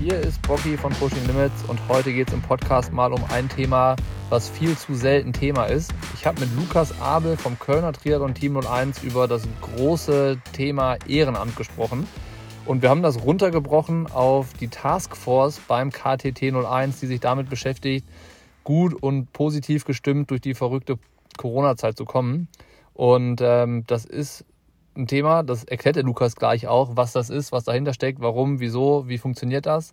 Hier ist Bocky von Pushing Limits und heute geht es im Podcast mal um ein Thema, was viel zu selten Thema ist. Ich habe mit Lukas Abel vom Kölner Triathlon Team 01 über das große Thema Ehrenamt gesprochen. Und wir haben das runtergebrochen auf die Taskforce beim KTT 01, die sich damit beschäftigt, gut und positiv gestimmt durch die verrückte Corona-Zeit zu kommen. Und ähm, das ist ein Thema, das erklärt der Lukas gleich auch, was das ist, was dahinter steckt, warum, wieso, wie funktioniert das.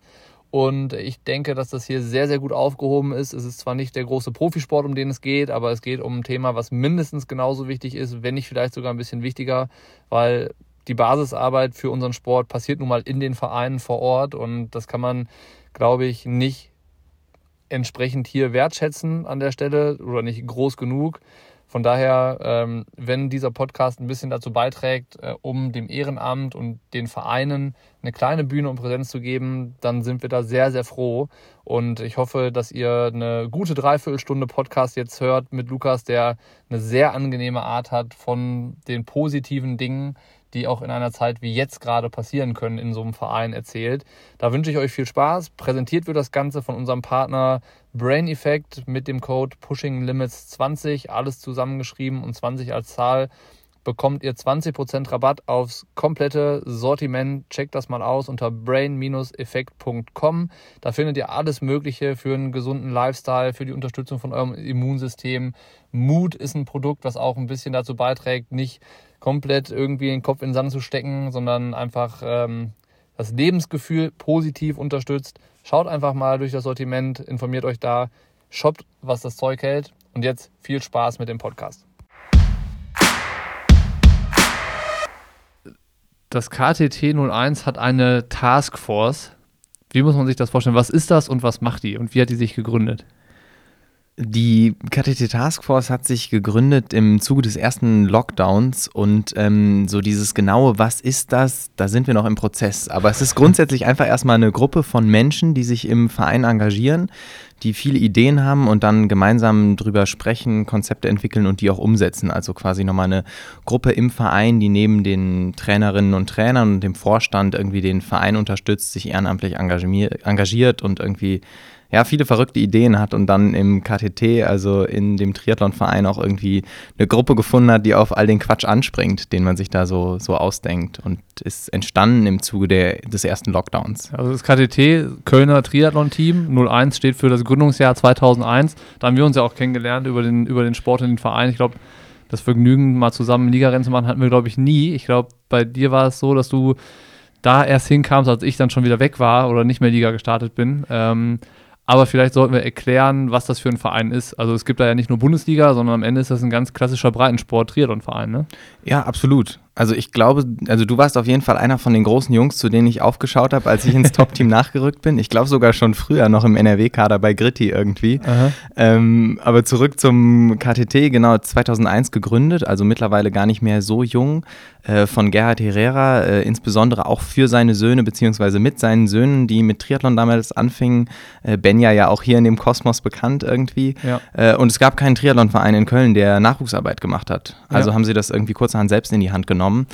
Und ich denke, dass das hier sehr, sehr gut aufgehoben ist. Es ist zwar nicht der große Profisport, um den es geht, aber es geht um ein Thema, was mindestens genauso wichtig ist, wenn nicht vielleicht sogar ein bisschen wichtiger, weil die Basisarbeit für unseren Sport passiert nun mal in den Vereinen vor Ort und das kann man, glaube ich, nicht entsprechend hier wertschätzen an der Stelle oder nicht groß genug. Von daher, ähm, wenn dieser Podcast ein bisschen dazu beiträgt, äh, um dem Ehrenamt und den Vereinen eine kleine Bühne und Präsenz zu geben, dann sind wir da sehr, sehr froh. Und ich hoffe, dass ihr eine gute Dreiviertelstunde Podcast jetzt hört mit Lukas, der eine sehr angenehme Art hat von den positiven Dingen, die auch in einer Zeit wie jetzt gerade passieren können in so einem Verein erzählt. Da wünsche ich euch viel Spaß. Präsentiert wird das Ganze von unserem Partner Brain Effect mit dem Code Pushing Limits 20, alles zusammengeschrieben und 20 als Zahl bekommt ihr 20% Rabatt aufs komplette Sortiment. Checkt das mal aus unter brain-effekt.com. Da findet ihr alles Mögliche für einen gesunden Lifestyle, für die Unterstützung von eurem Immunsystem. Mut ist ein Produkt, was auch ein bisschen dazu beiträgt, nicht komplett irgendwie den Kopf in den Sand zu stecken, sondern einfach ähm, das Lebensgefühl positiv unterstützt. Schaut einfach mal durch das Sortiment, informiert euch da, shoppt, was das Zeug hält. Und jetzt viel Spaß mit dem Podcast. Das KTT 01 hat eine Taskforce. Wie muss man sich das vorstellen? Was ist das und was macht die? Und wie hat die sich gegründet? Die KTT Taskforce hat sich gegründet im Zuge des ersten Lockdowns und ähm, so dieses genaue, was ist das, da sind wir noch im Prozess. Aber es ist grundsätzlich einfach erstmal eine Gruppe von Menschen, die sich im Verein engagieren, die viele Ideen haben und dann gemeinsam drüber sprechen, Konzepte entwickeln und die auch umsetzen. Also quasi nochmal eine Gruppe im Verein, die neben den Trainerinnen und Trainern und dem Vorstand irgendwie den Verein unterstützt, sich ehrenamtlich engagiert und irgendwie ja, viele verrückte Ideen hat und dann im KTT, also in dem Triathlonverein, auch irgendwie eine Gruppe gefunden hat, die auf all den Quatsch anspringt, den man sich da so, so ausdenkt. Und ist entstanden im Zuge der, des ersten Lockdowns. Also das KTT, Kölner Triathlon-Team, 01 steht für das Gründungsjahr 2001. Da haben wir uns ja auch kennengelernt über den, über den Sport in den Verein. Ich glaube, das Vergnügen, mal zusammen Ligarennen zu machen, hatten wir, glaube ich, nie. Ich glaube, bei dir war es so, dass du da erst hinkamst, als ich dann schon wieder weg war oder nicht mehr Liga gestartet bin. Ähm, aber vielleicht sollten wir erklären, was das für ein Verein ist. Also es gibt da ja nicht nur Bundesliga, sondern am Ende ist das ein ganz klassischer Breitensport-Triathlon-Verein, ne? Ja, absolut. Also ich glaube, also du warst auf jeden Fall einer von den großen Jungs, zu denen ich aufgeschaut habe, als ich ins Top-Team nachgerückt bin. Ich glaube sogar schon früher noch im NRW-Kader bei Gritti irgendwie. Ähm, aber zurück zum KTT, genau 2001 gegründet, also mittlerweile gar nicht mehr so jung, äh, von Gerhard Herrera, äh, insbesondere auch für seine Söhne, beziehungsweise mit seinen Söhnen, die mit Triathlon damals anfingen. Äh, Benja ja auch hier in dem Kosmos bekannt irgendwie. Ja. Äh, und es gab keinen Triathlon-Verein in Köln, der Nachwuchsarbeit gemacht hat. Also ja. haben sie das irgendwie kurzerhand selbst in die Hand genommen genommen.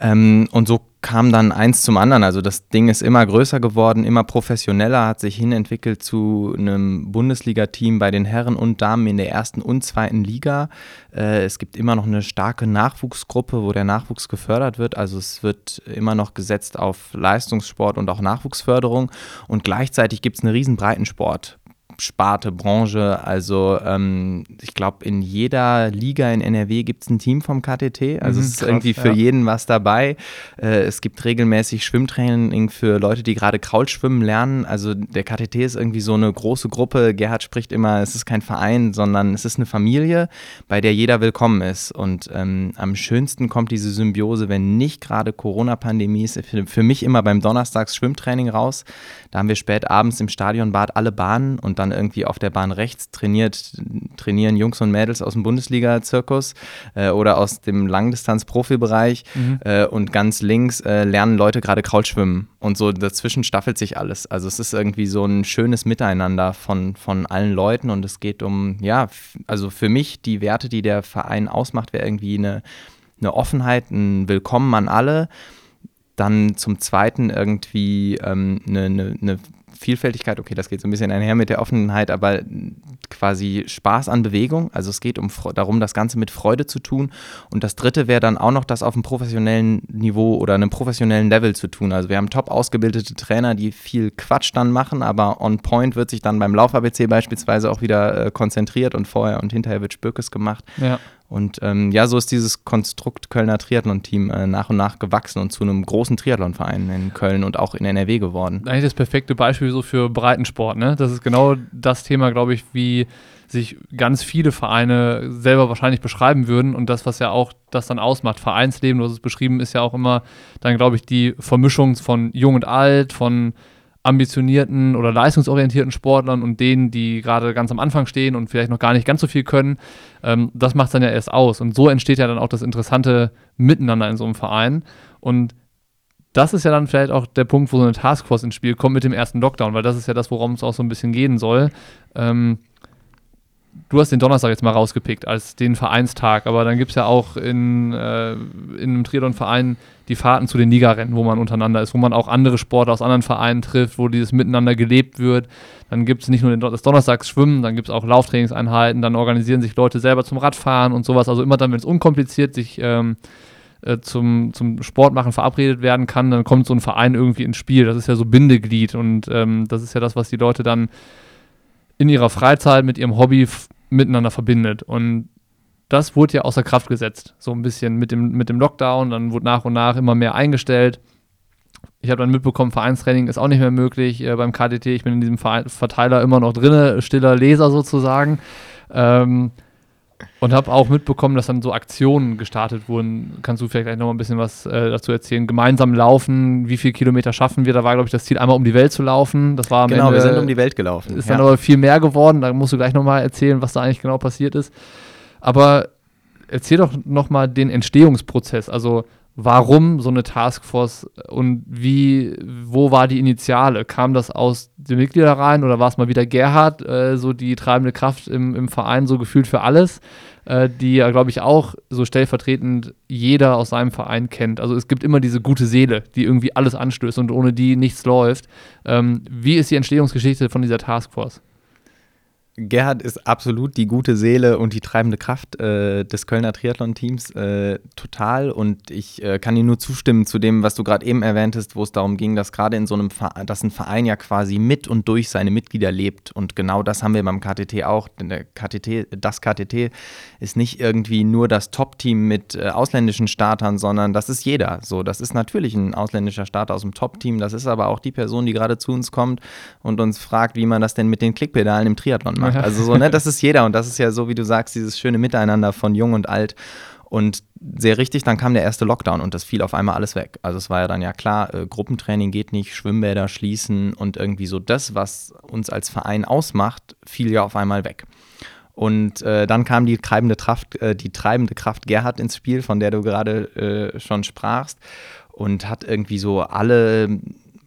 Ähm, und so kam dann eins zum anderen. Also das Ding ist immer größer geworden, immer professioneller, hat sich hinentwickelt zu einem Bundesliga-Team bei den Herren und Damen in der ersten und zweiten Liga. Äh, es gibt immer noch eine starke Nachwuchsgruppe, wo der Nachwuchs gefördert wird. Also es wird immer noch gesetzt auf Leistungssport und auch Nachwuchsförderung. Und gleichzeitig gibt es eine riesen Breitensport. Sparte, Branche. Also ähm, ich glaube, in jeder Liga in NRW gibt es ein Team vom KTT. Also mhm, es ist krass, irgendwie für ja. jeden was dabei. Äh, es gibt regelmäßig Schwimmtraining für Leute, die gerade Kraulschwimmen lernen. Also der KTT ist irgendwie so eine große Gruppe. Gerhard spricht immer, es ist kein Verein, sondern es ist eine Familie, bei der jeder willkommen ist. Und ähm, am schönsten kommt diese Symbiose, wenn nicht gerade Corona-Pandemie ist, für, mich immer beim Donnerstags Schwimmtraining raus. Da haben wir spät abends im Stadionbad alle Bahnen und dann irgendwie auf der Bahn rechts trainiert, trainieren Jungs und Mädels aus dem Bundesliga-Zirkus äh, oder aus dem Langdistanz-Profibereich mhm. äh, und ganz links äh, lernen Leute gerade Kraulschwimmen und so dazwischen staffelt sich alles. Also es ist irgendwie so ein schönes Miteinander von, von allen Leuten und es geht um, ja, also für mich die Werte, die der Verein ausmacht, wäre irgendwie eine, eine Offenheit, ein Willkommen an alle Dann zum Zweiten irgendwie ähm, eine, eine, eine Vielfältigkeit, okay, das geht so ein bisschen einher mit der Offenheit, aber quasi Spaß an Bewegung. Also es geht um darum, das Ganze mit Freude zu tun. Und das dritte wäre dann auch noch das auf einem professionellen Niveau oder einem professionellen Level zu tun. Also wir haben top ausgebildete Trainer, die viel Quatsch dann machen, aber on point wird sich dann beim Lauf-ABC beispielsweise auch wieder äh, konzentriert und vorher und hinterher wird Spürkes gemacht. Ja. Und ähm, ja, so ist dieses Konstrukt Kölner Triathlon-Team äh, nach und nach gewachsen und zu einem großen Triathlon-Verein in Köln und auch in NRW geworden. Eigentlich das perfekte Beispiel so für Breitensport, ne? Das ist genau das Thema, glaube ich, wie sich ganz viele Vereine selber wahrscheinlich beschreiben würden und das, was ja auch das dann ausmacht. Vereinsleben, du hast es beschrieben, ist ja auch immer dann, glaube ich, die Vermischung von Jung und Alt, von ambitionierten oder leistungsorientierten Sportlern und denen, die gerade ganz am Anfang stehen und vielleicht noch gar nicht ganz so viel können. Ähm, das macht dann ja erst aus. Und so entsteht ja dann auch das interessante Miteinander in so einem Verein. Und das ist ja dann vielleicht auch der Punkt, wo so eine Taskforce ins Spiel kommt mit dem ersten Lockdown, weil das ist ja das, worum es auch so ein bisschen gehen soll. Ähm, du hast den Donnerstag jetzt mal rausgepickt als den Vereinstag, aber dann gibt es ja auch in, äh, in einem Triathlon-Verein die Fahrten zu den Ligarennen, wo man untereinander ist, wo man auch andere Sportler aus anderen Vereinen trifft, wo dieses Miteinander gelebt wird. Dann gibt es nicht nur das Donnerstagsschwimmen, dann gibt es auch Lauftrainingseinheiten, dann organisieren sich Leute selber zum Radfahren und sowas. Also immer dann, wenn es unkompliziert sich ähm, äh, zum, zum Sportmachen verabredet werden kann, dann kommt so ein Verein irgendwie ins Spiel. Das ist ja so Bindeglied und ähm, das ist ja das, was die Leute dann in ihrer Freizeit mit ihrem Hobby miteinander verbindet. Und das wurde ja außer Kraft gesetzt. So ein bisschen mit dem, mit dem Lockdown, dann wurde nach und nach immer mehr eingestellt. Ich habe dann mitbekommen, Vereinstraining ist auch nicht mehr möglich äh, beim KDT. Ich bin in diesem Verteiler immer noch drin, stiller Leser sozusagen. Ähm, und habe auch mitbekommen, dass dann so Aktionen gestartet wurden. Kannst du vielleicht noch mal ein bisschen was äh, dazu erzählen? Gemeinsam laufen, wie viele Kilometer schaffen wir? Da war, glaube ich, das Ziel, einmal um die Welt zu laufen. Das war genau, Ende, wir sind um die Welt gelaufen. Ist ja. dann aber viel mehr geworden. Da musst du gleich noch mal erzählen, was da eigentlich genau passiert ist. Aber erzähl doch noch mal den Entstehungsprozess. Also warum so eine Taskforce und wie, wo war die Initiale? Kam das aus den Mitgliedern rein oder war es mal wieder Gerhard, äh, so die treibende Kraft im, im Verein, so gefühlt für alles, äh, die ja, glaube ich, auch so stellvertretend jeder aus seinem Verein kennt. Also es gibt immer diese gute Seele, die irgendwie alles anstößt und ohne die nichts läuft. Ähm, wie ist die Entstehungsgeschichte von dieser Taskforce? Gerhard ist absolut die gute Seele und die treibende Kraft äh, des Kölner Triathlon-Teams, äh, total. Und ich äh, kann dir nur zustimmen zu dem, was du gerade eben erwähntest, wo es darum ging, dass gerade in so einem Verein, dass ein Verein ja quasi mit und durch seine Mitglieder lebt. Und genau das haben wir beim KTT auch. Denn der KTT, das KTT ist nicht irgendwie nur das Top-Team mit äh, ausländischen Startern, sondern das ist jeder. So, das ist natürlich ein ausländischer Starter aus dem Top-Team. Das ist aber auch die Person, die gerade zu uns kommt und uns fragt, wie man das denn mit den Klickpedalen im Triathlon macht macht. Also so, ne, das ist jeder und das ist ja so, wie du sagst, dieses schöne Miteinander von Jung und Alt. Und sehr richtig, dann kam der erste Lockdown und das fiel auf einmal alles weg. Also es war ja dann ja klar, äh, Gruppentraining geht nicht, Schwimmbäder schließen und irgendwie so das, was uns als Verein ausmacht, fiel ja auf einmal weg. Und äh, dann kam die treibende Kraft, äh, die treibende Kraft Gerhard ins Spiel, von der du gerade äh, schon sprachst, und hat irgendwie so alle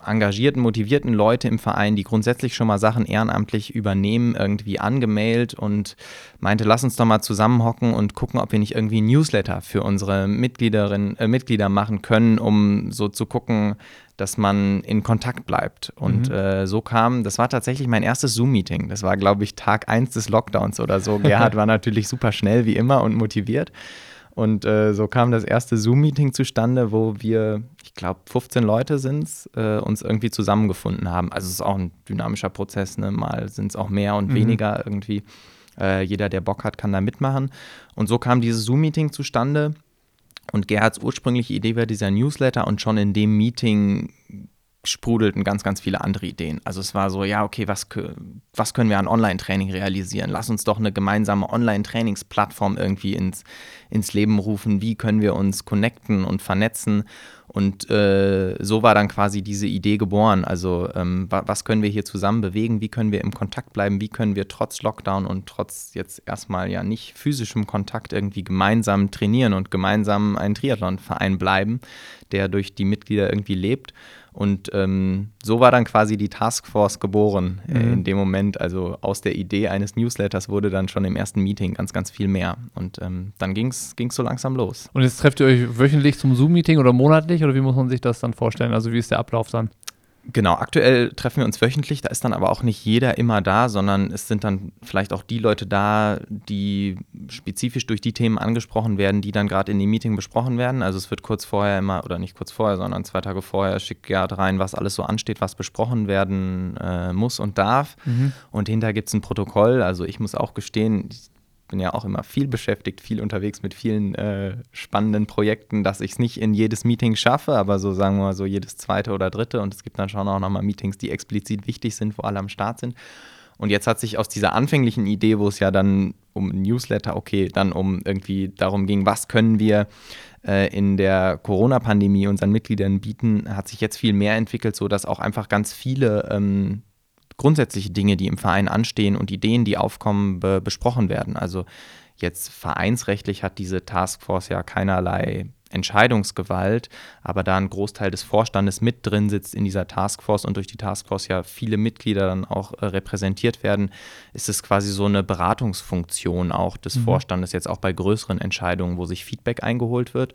engagierten, motivierten Leute im Verein, die grundsätzlich schon mal Sachen ehrenamtlich übernehmen, irgendwie angemeldet und meinte, lass uns doch mal zusammenhocken und gucken, ob wir nicht irgendwie ein Newsletter für unsere Mitgliederinnen, äh, Mitglieder machen können, um so zu gucken, dass man in Kontakt bleibt. Und mhm. äh, so kam, das war tatsächlich mein erstes Zoom-Meeting. Das war, glaube ich, Tag 1 des Lockdowns oder so. Gerhard war natürlich super schnell wie immer und motiviert. Und äh, so kam das erste Zoom-Meeting zustande, wo wir, ich glaube, 15 Leute sind es, äh, uns irgendwie zusammengefunden haben. Also es ist auch ein dynamischer Prozess, ne? mal sind es auch mehr und mhm. weniger irgendwie. Äh, jeder, der Bock hat, kann da mitmachen. Und so kam dieses Zoom-Meeting zustande. Und Gerhards ursprüngliche Idee war dieser Newsletter und schon in dem Meeting sprudelten ganz, ganz viele andere Ideen. Also es war so, ja, okay, was, was können wir an Online-Training realisieren? Lass uns doch eine gemeinsame Online-Trainingsplattform irgendwie ins, ins Leben rufen. Wie können wir uns connecten und vernetzen? Und äh, so war dann quasi diese Idee geboren. Also ähm, was können wir hier zusammen bewegen? Wie können wir im Kontakt bleiben? Wie können wir trotz Lockdown und trotz jetzt erstmal ja nicht physischem Kontakt irgendwie gemeinsam trainieren und gemeinsam ein Triathlonverein bleiben, der durch die Mitglieder irgendwie lebt? Und ähm, so war dann quasi die Taskforce geboren äh, Mhm. in dem Moment. Also aus der Idee eines Newsletters wurde dann schon im ersten Meeting ganz, ganz viel mehr. Und ähm, dann ging es so langsam los. Und jetzt trefft ihr euch wöchentlich zum Zoom-Meeting oder monatlich oder wie muss man sich das dann vorstellen? Also wie ist der Ablauf dann? Genau, aktuell treffen wir uns wöchentlich, da ist dann aber auch nicht jeder immer da, sondern es sind dann vielleicht auch die Leute da, die spezifisch durch die Themen angesprochen werden, die dann gerade in dem Meeting besprochen werden. Also es wird kurz vorher immer, oder nicht kurz vorher, sondern zwei Tage vorher schickt Gerd rein, was alles so ansteht, was besprochen werden äh, muss und darf. Und hinterher gibt es ein Protokoll. Also ich muss auch gestehen, ich bin ja auch immer viel beschäftigt, viel unterwegs mit vielen äh, spannenden Projekten, dass ich es nicht in jedes Meeting schaffe, aber so sagen wir mal so jedes zweite oder dritte. Und es gibt dann schon auch nochmal Meetings, die explizit wichtig sind, wo alle am Start sind. Und jetzt hat sich aus dieser anfänglichen Idee, wo es ja dann um Newsletter, okay, dann um irgendwie darum ging, was können wir äh, in der Corona-Pandemie unseren Mitgliedern bieten, hat sich jetzt viel mehr entwickelt, so dass auch einfach ganz viele ähm, grundsätzliche Dinge, die im Verein anstehen und Ideen, die aufkommen, be besprochen werden. Also jetzt vereinsrechtlich hat diese Taskforce ja keinerlei Entscheidungsgewalt, aber da ein Großteil des Vorstandes mit drin sitzt in dieser Taskforce und durch die Taskforce ja viele Mitglieder dann auch äh, repräsentiert werden, ist es quasi so eine Beratungsfunktion auch des Vorstandes, jetzt auch bei größeren Entscheidungen, wo sich Feedback eingeholt wird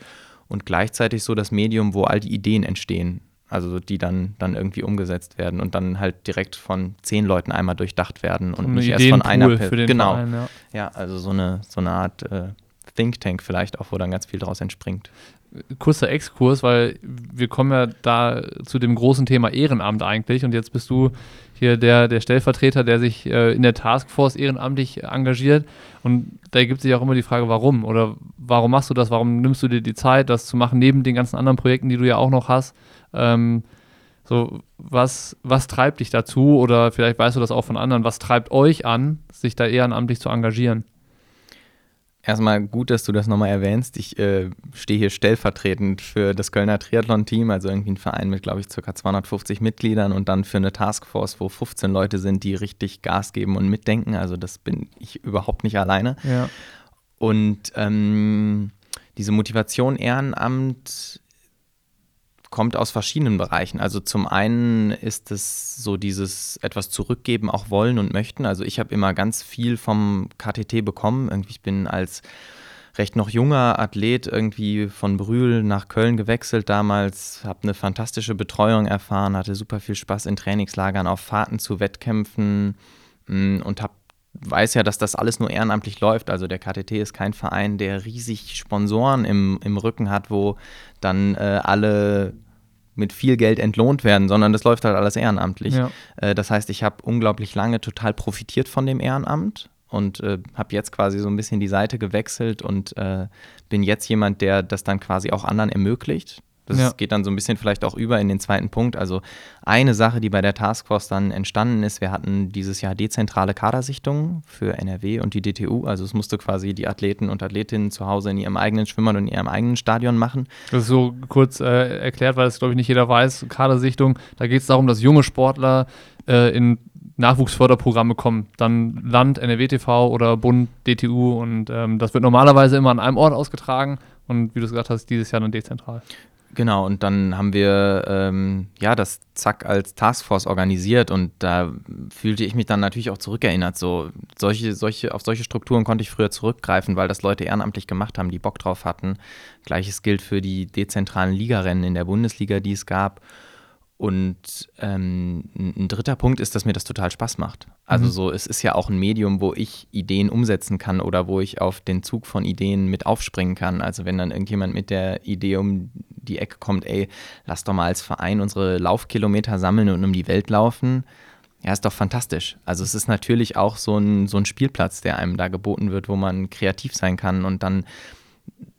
und gleichzeitig so das Medium, wo all die Ideen entstehen. Also die dann, dann irgendwie umgesetzt werden und dann halt direkt von zehn Leuten einmal durchdacht werden und Ein nicht erst von einer für den Genau. Verein, ja. Ja, also so eine, so eine Art äh, Think Tank vielleicht auch, wo dann ganz viel daraus entspringt. kurzer Exkurs, weil wir kommen ja da zu dem großen Thema Ehrenamt eigentlich und jetzt bist du hier der, der Stellvertreter, der sich äh, in der Taskforce ehrenamtlich engagiert und da gibt sich auch immer die Frage, warum oder warum machst du das, warum nimmst du dir die Zeit, das zu machen, neben den ganzen anderen Projekten, die du ja auch noch hast. Ähm, so, was, was treibt dich dazu oder vielleicht weißt du das auch von anderen, was treibt euch an, sich da ehrenamtlich zu engagieren? Erstmal gut, dass du das nochmal erwähnst. Ich äh, stehe hier stellvertretend für das Kölner Triathlon-Team, also irgendwie ein Verein mit, glaube ich, ca. 250 Mitgliedern und dann für eine Taskforce, wo 15 Leute sind, die richtig Gas geben und mitdenken. Also das bin ich überhaupt nicht alleine. Ja. Und ähm, diese Motivation Ehrenamt kommt aus verschiedenen Bereichen. Also zum einen ist es so dieses etwas zurückgeben, auch wollen und möchten. Also ich habe immer ganz viel vom KTT bekommen. Irgendwie ich bin als recht noch junger Athlet irgendwie von Brühl nach Köln gewechselt damals, habe eine fantastische Betreuung erfahren, hatte super viel Spaß in Trainingslagern, auf Fahrten zu Wettkämpfen mh, und habe weiß ja, dass das alles nur ehrenamtlich läuft. Also der KTT ist kein Verein, der riesig Sponsoren im, im Rücken hat, wo dann äh, alle mit viel Geld entlohnt werden, sondern das läuft halt alles ehrenamtlich. Ja. Äh, das heißt, ich habe unglaublich lange total profitiert von dem Ehrenamt und äh, habe jetzt quasi so ein bisschen die Seite gewechselt und äh, bin jetzt jemand, der das dann quasi auch anderen ermöglicht. Das Ja. geht dann so ein bisschen vielleicht auch über in den zweiten Punkt. Also eine Sache, die bei der Taskforce dann entstanden ist, wir hatten dieses Jahr dezentrale Kadersichtungen für NRW und die DTU. Also es musste quasi die Athleten und Athletinnen zu Hause in ihrem eigenen Schwimmbad und in ihrem eigenen Stadion machen. Das ist so kurz äh, erklärt, weil das, glaube ich, nicht jeder weiß. Kadersichtung, da geht es darum, dass junge Sportler äh, in Nachwuchsförderprogramme kommen. Dann Land, NRW-TV oder Bund, DTU und ähm, das wird normalerweise immer an einem Ort ausgetragen und wie du es gesagt hast, dieses Jahr dann dezentral. Genau, und dann haben wir ähm, ja das Zack als Taskforce organisiert und da fühlte ich mich dann natürlich auch zurückerinnert. So solche, solche, auf solche Strukturen konnte ich früher zurückgreifen, weil das Leute ehrenamtlich gemacht haben, die Bock drauf hatten. Gleiches gilt für die dezentralen Ligarennen in der Bundesliga, die es gab. Und ähm, ein dritter Punkt ist, dass mir das total Spaß macht. Also Mhm. so, es ist ja auch ein Medium, wo ich Ideen umsetzen kann oder wo ich auf den Zug von Ideen mit aufspringen kann. Also wenn dann irgendjemand mit der Idee um die Ecke kommt, ey, lass doch mal als Verein unsere Laufkilometer sammeln und um die Welt laufen. Ja, ist doch fantastisch. Also es ist natürlich auch so ein, so ein Spielplatz, der einem da geboten wird, wo man kreativ sein kann und dann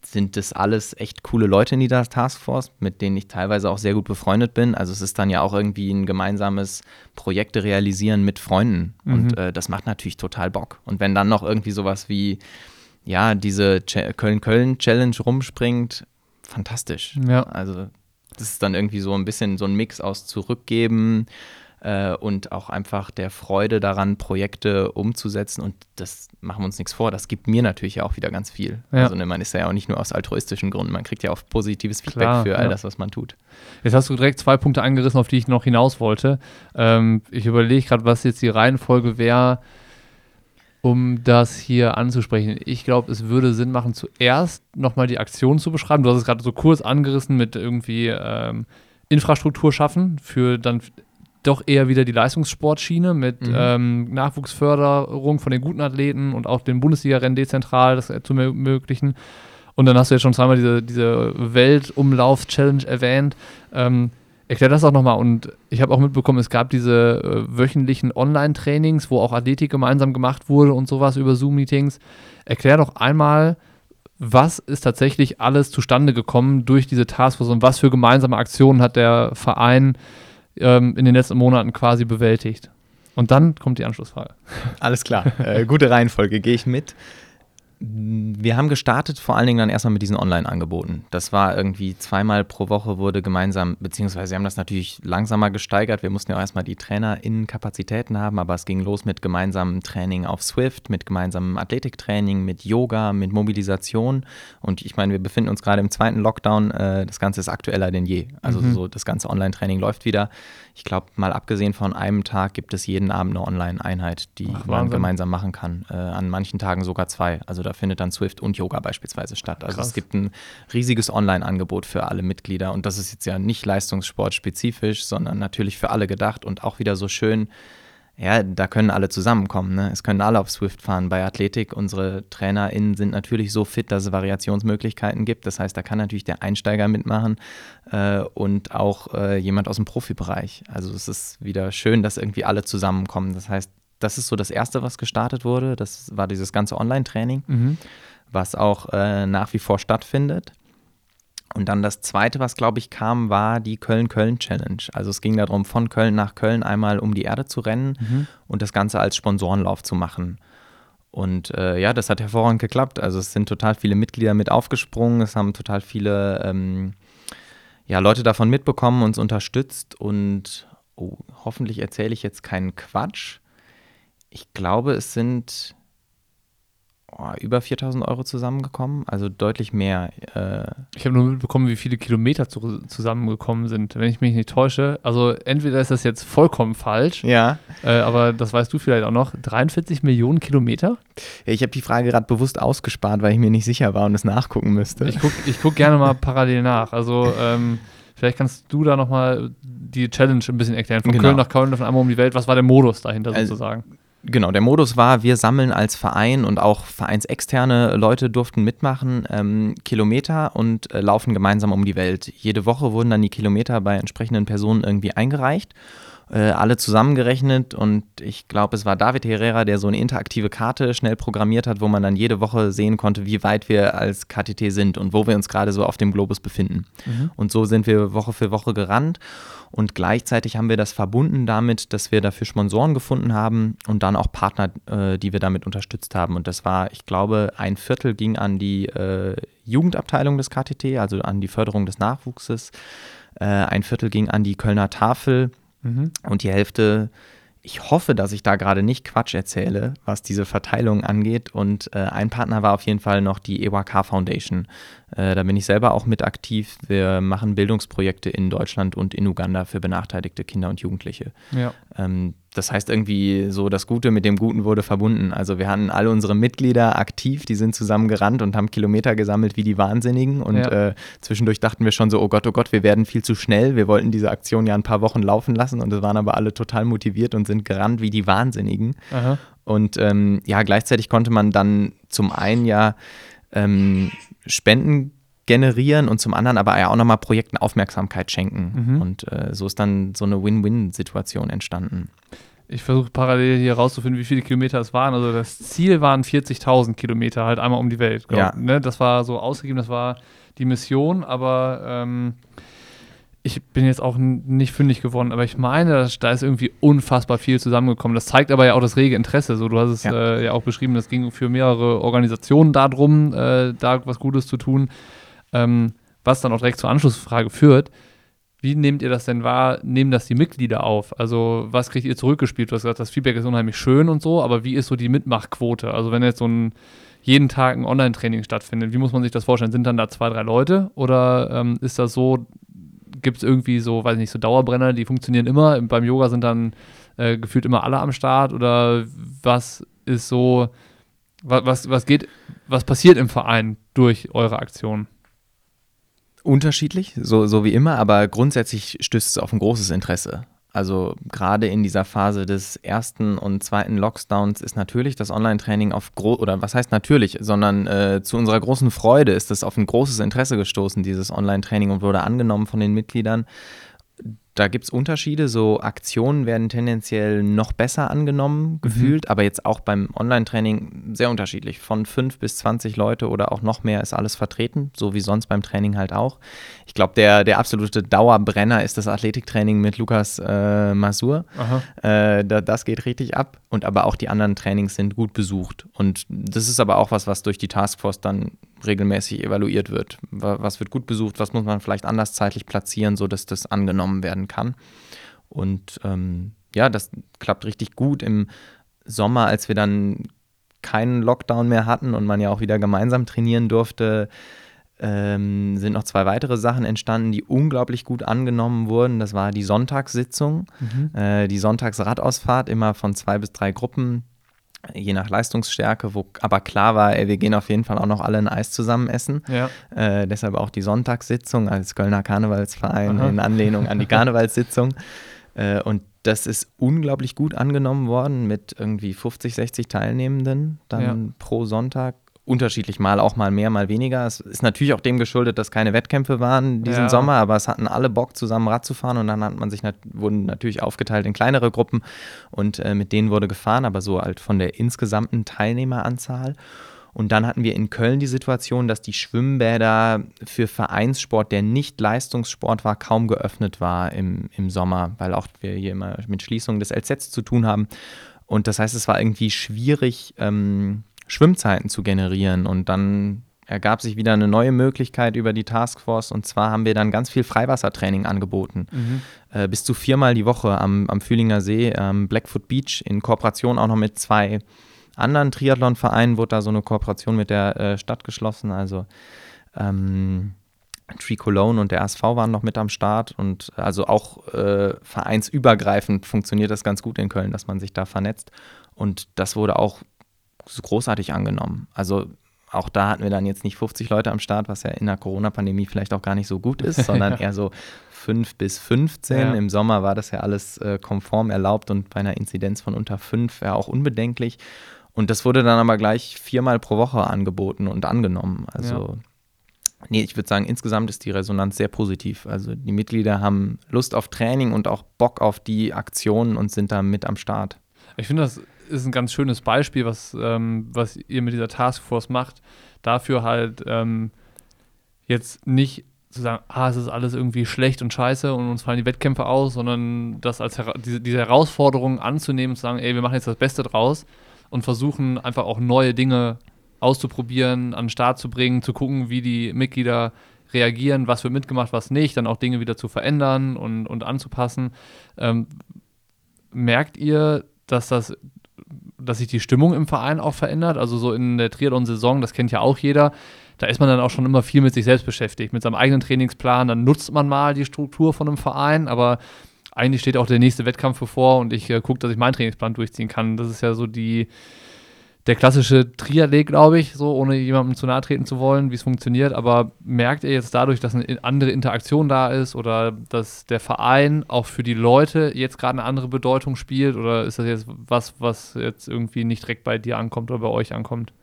sind das alles echt coole Leute in dieser Taskforce, mit denen ich teilweise auch sehr gut befreundet bin. Also es ist dann ja auch irgendwie ein gemeinsames Projekte realisieren mit Freunden. Und äh, das macht natürlich total Bock. Und wenn dann noch irgendwie sowas wie, ja, diese Ch- Köln-Köln-Challenge rumspringt, fantastisch. Ja. Also das ist dann irgendwie so ein bisschen so ein Mix aus Zurückgeben, äh, und auch einfach der Freude daran, Projekte umzusetzen. Und das machen wir uns nichts vor. Das gibt mir natürlich auch wieder ganz viel. Ja. Also ne, man ist ja auch nicht nur aus altruistischen Gründen, man kriegt ja auch positives Feedback Klar, für all ja. das, was man tut. Jetzt hast du direkt zwei Punkte angerissen, auf die ich noch hinaus wollte. Ähm, ich überlege gerade, was jetzt die Reihenfolge wäre um das hier anzusprechen. Ich glaube, es würde Sinn machen, zuerst nochmal die Aktion zu beschreiben. Du hast es gerade so kurz angerissen mit irgendwie ähm, Infrastruktur schaffen für dann doch eher wieder die Leistungssportschiene mit mhm. ähm, Nachwuchsförderung von den guten Athleten und auch den Bundesliga-Rennen dezentral das zu ermöglichen. Und dann hast du jetzt schon zweimal diese, diese Weltumlauf-Challenge erwähnt. Ähm, Erklär das auch nochmal. Und ich habe auch mitbekommen, es gab diese äh, wöchentlichen Online-Trainings, wo auch Athletik gemeinsam gemacht wurde und sowas über Zoom-Meetings. Erklär doch einmal, was ist tatsächlich alles zustande gekommen durch diese Taskforce und was für gemeinsame Aktionen hat der Verein ähm, in den letzten Monaten quasi bewältigt? Und dann kommt die Anschlussfrage. Alles klar, äh, gute Reihenfolge, gehe ich mit. Wir haben gestartet vor allen Dingen dann erstmal mit diesen Online-Angeboten. Das war irgendwie zweimal pro Woche wurde gemeinsam, beziehungsweise wir haben das natürlich langsamer gesteigert. Wir mussten ja auch erstmal die TrainerInnen-Kapazitäten haben, aber es ging los mit gemeinsamem Training auf Swift, mit gemeinsamem Athletiktraining, mit Yoga, mit Mobilisation. Und ich meine, wir befinden uns gerade im zweiten Lockdown. Äh, das Ganze ist aktueller denn je. Also mhm. so das ganze Online-Training läuft wieder. Ich glaube, mal abgesehen von einem Tag gibt es jeden Abend eine Online-Einheit, die Ach, man gemeinsam machen kann. Äh, an manchen Tagen sogar zwei. Also da findet dann Swift und Yoga beispielsweise statt. Also Krass. es gibt ein riesiges Online-Angebot für alle Mitglieder und das ist jetzt ja nicht leistungssportspezifisch, sondern natürlich für alle gedacht und auch wieder so schön. Ja, da können alle zusammenkommen. Ne? Es können alle auf Swift fahren. Bei Athletik, unsere TrainerInnen sind natürlich so fit, dass es Variationsmöglichkeiten gibt. Das heißt, da kann natürlich der Einsteiger mitmachen äh, und auch äh, jemand aus dem Profibereich. Also es ist wieder schön, dass irgendwie alle zusammenkommen. Das heißt, das ist so das Erste, was gestartet wurde. Das war dieses ganze Online-Training, mhm. was auch äh, nach wie vor stattfindet. Und dann das Zweite, was glaube ich kam, war die Köln-Köln-Challenge. Also es ging darum, von Köln nach Köln einmal um die Erde zu rennen mhm. und das Ganze als Sponsorenlauf zu machen. Und äh, ja, das hat hervorragend geklappt. Also es sind total viele Mitglieder mit aufgesprungen, es haben total viele ähm, ja, Leute davon mitbekommen, uns unterstützt und oh, hoffentlich erzähle ich jetzt keinen Quatsch ich glaube, es sind oh, über 4000 Euro zusammengekommen, also deutlich mehr. Äh ich habe nur mitbekommen, wie viele Kilometer zu, zusammengekommen sind, wenn ich mich nicht täusche. Also entweder ist das jetzt vollkommen falsch, ja. Äh, aber das weißt du vielleicht auch noch. 43 Millionen Kilometer? Ja, ich habe die Frage gerade bewusst ausgespart, weil ich mir nicht sicher war und es nachgucken müsste. Ich gucke guck gerne mal parallel nach. Also ähm, Vielleicht kannst du da nochmal die Challenge ein bisschen erklären. Von genau. Köln nach Köln, von einmal um die Welt. Was war der Modus dahinter also, sozusagen? Genau, der Modus war, wir sammeln als Verein und auch vereinsexterne Leute durften mitmachen, ähm, Kilometer und äh, laufen gemeinsam um die Welt. Jede Woche wurden dann die Kilometer bei entsprechenden Personen irgendwie eingereicht, äh, alle zusammengerechnet und ich glaube, es war David Herrera, der so eine interaktive Karte schnell programmiert hat, wo man dann jede Woche sehen konnte, wie weit wir als KTT sind und wo wir uns gerade so auf dem Globus befinden. Mhm. Und so sind wir Woche für Woche gerannt und gleichzeitig haben wir das verbunden damit, dass wir dafür Sponsoren gefunden haben und dann auch Partner, äh, die wir damit unterstützt haben. Und das war, ich glaube, ein Viertel ging an die äh, Jugendabteilung des KTT, also an die Förderung des Nachwuchses. Äh, ein Viertel ging an die Kölner Tafel mhm. und die Hälfte ich hoffe, dass ich da gerade nicht Quatsch erzähle, was diese Verteilung angeht. Und äh, ein Partner war auf jeden Fall noch die EWK Foundation. Äh, da bin ich selber auch mit aktiv. Wir machen Bildungsprojekte in Deutschland und in Uganda für benachteiligte Kinder und Jugendliche. Ja. Ähm, das heißt irgendwie so, das Gute mit dem Guten wurde verbunden. Also wir hatten alle unsere Mitglieder aktiv, die sind zusammen gerannt und haben Kilometer gesammelt wie die Wahnsinnigen. Und ja. äh, zwischendurch dachten wir schon so, oh Gott, oh Gott, wir werden viel zu schnell. Wir wollten diese Aktion ja ein paar Wochen laufen lassen und es waren aber alle total motiviert und sind gerannt wie die Wahnsinnigen. Aha. Und ähm, ja, gleichzeitig konnte man dann zum einen ja ähm, Spenden generieren und zum anderen aber ja auch nochmal Projekten Aufmerksamkeit schenken. Mhm. Und äh, so ist dann so eine Win-Win-Situation entstanden. Ich versuche parallel hier rauszufinden, wie viele Kilometer es waren. Also das Ziel waren 40.000 Kilometer, halt einmal um die Welt. Glaub, ja. Ne? Das war so ausgegeben, das war die Mission, aber ähm, ich bin jetzt auch nicht fündig geworden, aber ich meine, da ist irgendwie unfassbar viel zusammengekommen. Das zeigt aber ja auch das rege Interesse. So, du hast es ja, äh, ja auch beschrieben, das ging für mehrere Organisationen darum, äh, da was Gutes zu tun. Ähm, was dann auch direkt zur Anschlussfrage führt. Wie nehmt ihr das denn wahr? Nehmen das die Mitglieder auf? Also, was kriegt ihr zurückgespielt? Du hast gesagt, das Feedback ist unheimlich schön und so, aber wie ist so die Mitmachquote? Also, wenn jetzt so ein jeden Tag ein Online-Training stattfindet, wie muss man sich das vorstellen? Sind dann da zwei, drei Leute oder ähm, ist das so, gibt es irgendwie so, weiß nicht, so Dauerbrenner, die funktionieren immer? Beim Yoga sind dann äh, gefühlt immer alle am Start oder was ist so, was, was, geht, was passiert im Verein durch eure Aktion? Unterschiedlich, so, so wie immer, aber grundsätzlich stößt es auf ein großes Interesse. Also gerade in dieser Phase des ersten und zweiten Lockdowns ist natürlich das Online-Training auf groß oder was heißt natürlich, sondern äh, zu unserer großen Freude ist es auf ein großes Interesse gestoßen, dieses Online-Training und wurde angenommen von den Mitgliedern da gibt es Unterschiede. So Aktionen werden tendenziell noch besser angenommen, mhm. gefühlt, mhm. aber jetzt auch beim Online-Training sehr unterschiedlich. Von fünf bis 20 Leute oder auch noch mehr ist alles vertreten, so wie sonst beim Training halt auch. Ich glaube, der, der absolute Dauerbrenner ist das Athletiktraining mit Lukas äh, Masur. Äh, da, das geht richtig ab. Und aber auch die anderen Trainings sind gut besucht. Und das ist aber auch was, was durch die Taskforce dann regelmäßig evaluiert wird. Was wird gut besucht, was muss man vielleicht anders zeitlich platzieren, sodass das angenommen werden kann. Und ähm, ja, das klappt richtig gut im Sommer, als wir dann keinen Lockdown mehr hatten und man ja auch wieder gemeinsam trainieren durfte, ähm, sind noch zwei weitere Sachen entstanden, die unglaublich gut angenommen wurden. Das war die Sonntagssitzung, mhm. äh, die Sonntagsradausfahrt, immer von zwei bis drei Gruppen je nach Leistungsstärke, wo aber klar war, ey, wir gehen auf jeden Fall auch noch alle ein Eis zusammen essen. Ja. Äh, deshalb auch die Sonntagssitzung als Kölner Karnevalsverein Aha. in Anlehnung an die Karnevalssitzung. Äh, und das ist unglaublich gut angenommen worden mit irgendwie 50, 60 Teilnehmenden dann ja. pro Sonntag unterschiedlich mal auch mal mehr, mal weniger. Es ist natürlich auch dem geschuldet, dass keine Wettkämpfe waren diesen ja. Sommer, aber es hatten alle Bock, zusammen Rad zu fahren und dann hat man sich nat wurden natürlich aufgeteilt in kleinere Gruppen und äh, mit denen wurde gefahren, aber so halt von der insgesamten Teilnehmeranzahl. Und dann hatten wir in Köln die Situation, dass die Schwimmbäder für Vereinssport, der nicht Leistungssport war, kaum geöffnet war im, im Sommer, weil auch wir hier immer mit Schließung des LZs zu tun haben. Und das heißt, es war irgendwie schwierig, ähm, Schwimmzeiten zu generieren. Und dann ergab sich wieder eine neue Möglichkeit über die Taskforce. Und zwar haben wir dann ganz viel Freiwassertraining angeboten. Mhm. Äh, bis zu viermal die Woche am, am Fühlinger See, am Blackfoot Beach, in Kooperation auch noch mit zwei anderen Triathlon-Vereinen wurde da so eine Kooperation mit der äh, Stadt geschlossen. Also ähm, Tree Cologne und der ASV waren noch mit am Start und also auch äh, vereinsübergreifend funktioniert das ganz gut in Köln, dass man sich da vernetzt. Und das wurde auch großartig angenommen. Also auch da hatten wir dann jetzt nicht 50 Leute am Start, was ja in der Corona-Pandemie vielleicht auch gar nicht so gut ist, sondern eher so 5 bis 15. Ja. Im Sommer war das ja alles äh, konform erlaubt und bei einer Inzidenz von unter 5 ja auch unbedenklich. Und das wurde dann aber gleich viermal pro Woche angeboten und angenommen. Also, ja. nee, ich würde sagen, insgesamt ist die Resonanz sehr positiv. Also die Mitglieder haben Lust auf Training und auch Bock auf die Aktionen und sind da mit am Start. Ich finde, das ist ein ganz schönes Beispiel, was, ähm, was ihr mit dieser Taskforce macht. Dafür halt ähm, jetzt nicht zu sagen, ah, es ist alles irgendwie schlecht und scheiße und uns fallen die Wettkämpfe aus, sondern das als diese, diese Herausforderung anzunehmen zu sagen, ey, wir machen jetzt das Beste draus und versuchen einfach auch neue Dinge auszuprobieren, an den Start zu bringen, zu gucken, wie die Mitglieder reagieren, was wird mitgemacht, was nicht, dann auch Dinge wieder zu verändern und, und anzupassen. Ähm, merkt ihr, dass das dass sich die Stimmung im Verein auch verändert. Also so in der Triathlon-Saison, das kennt ja auch jeder, da ist man dann auch schon immer viel mit sich selbst beschäftigt, mit seinem eigenen Trainingsplan. Dann nutzt man mal die Struktur von einem Verein, aber eigentlich steht auch der nächste Wettkampf bevor und ich äh, gucke, dass ich meinen Trainingsplan durchziehen kann. Das ist ja so die, der klassische Triathlet, glaube ich, so ohne jemandem zu nahe treten zu wollen, wie es funktioniert. Aber merkt ihr jetzt dadurch, dass eine andere Interaktion da ist oder dass der Verein auch für die Leute jetzt gerade eine andere Bedeutung spielt? Oder ist das jetzt was, was jetzt irgendwie nicht direkt bei dir ankommt oder bei euch ankommt?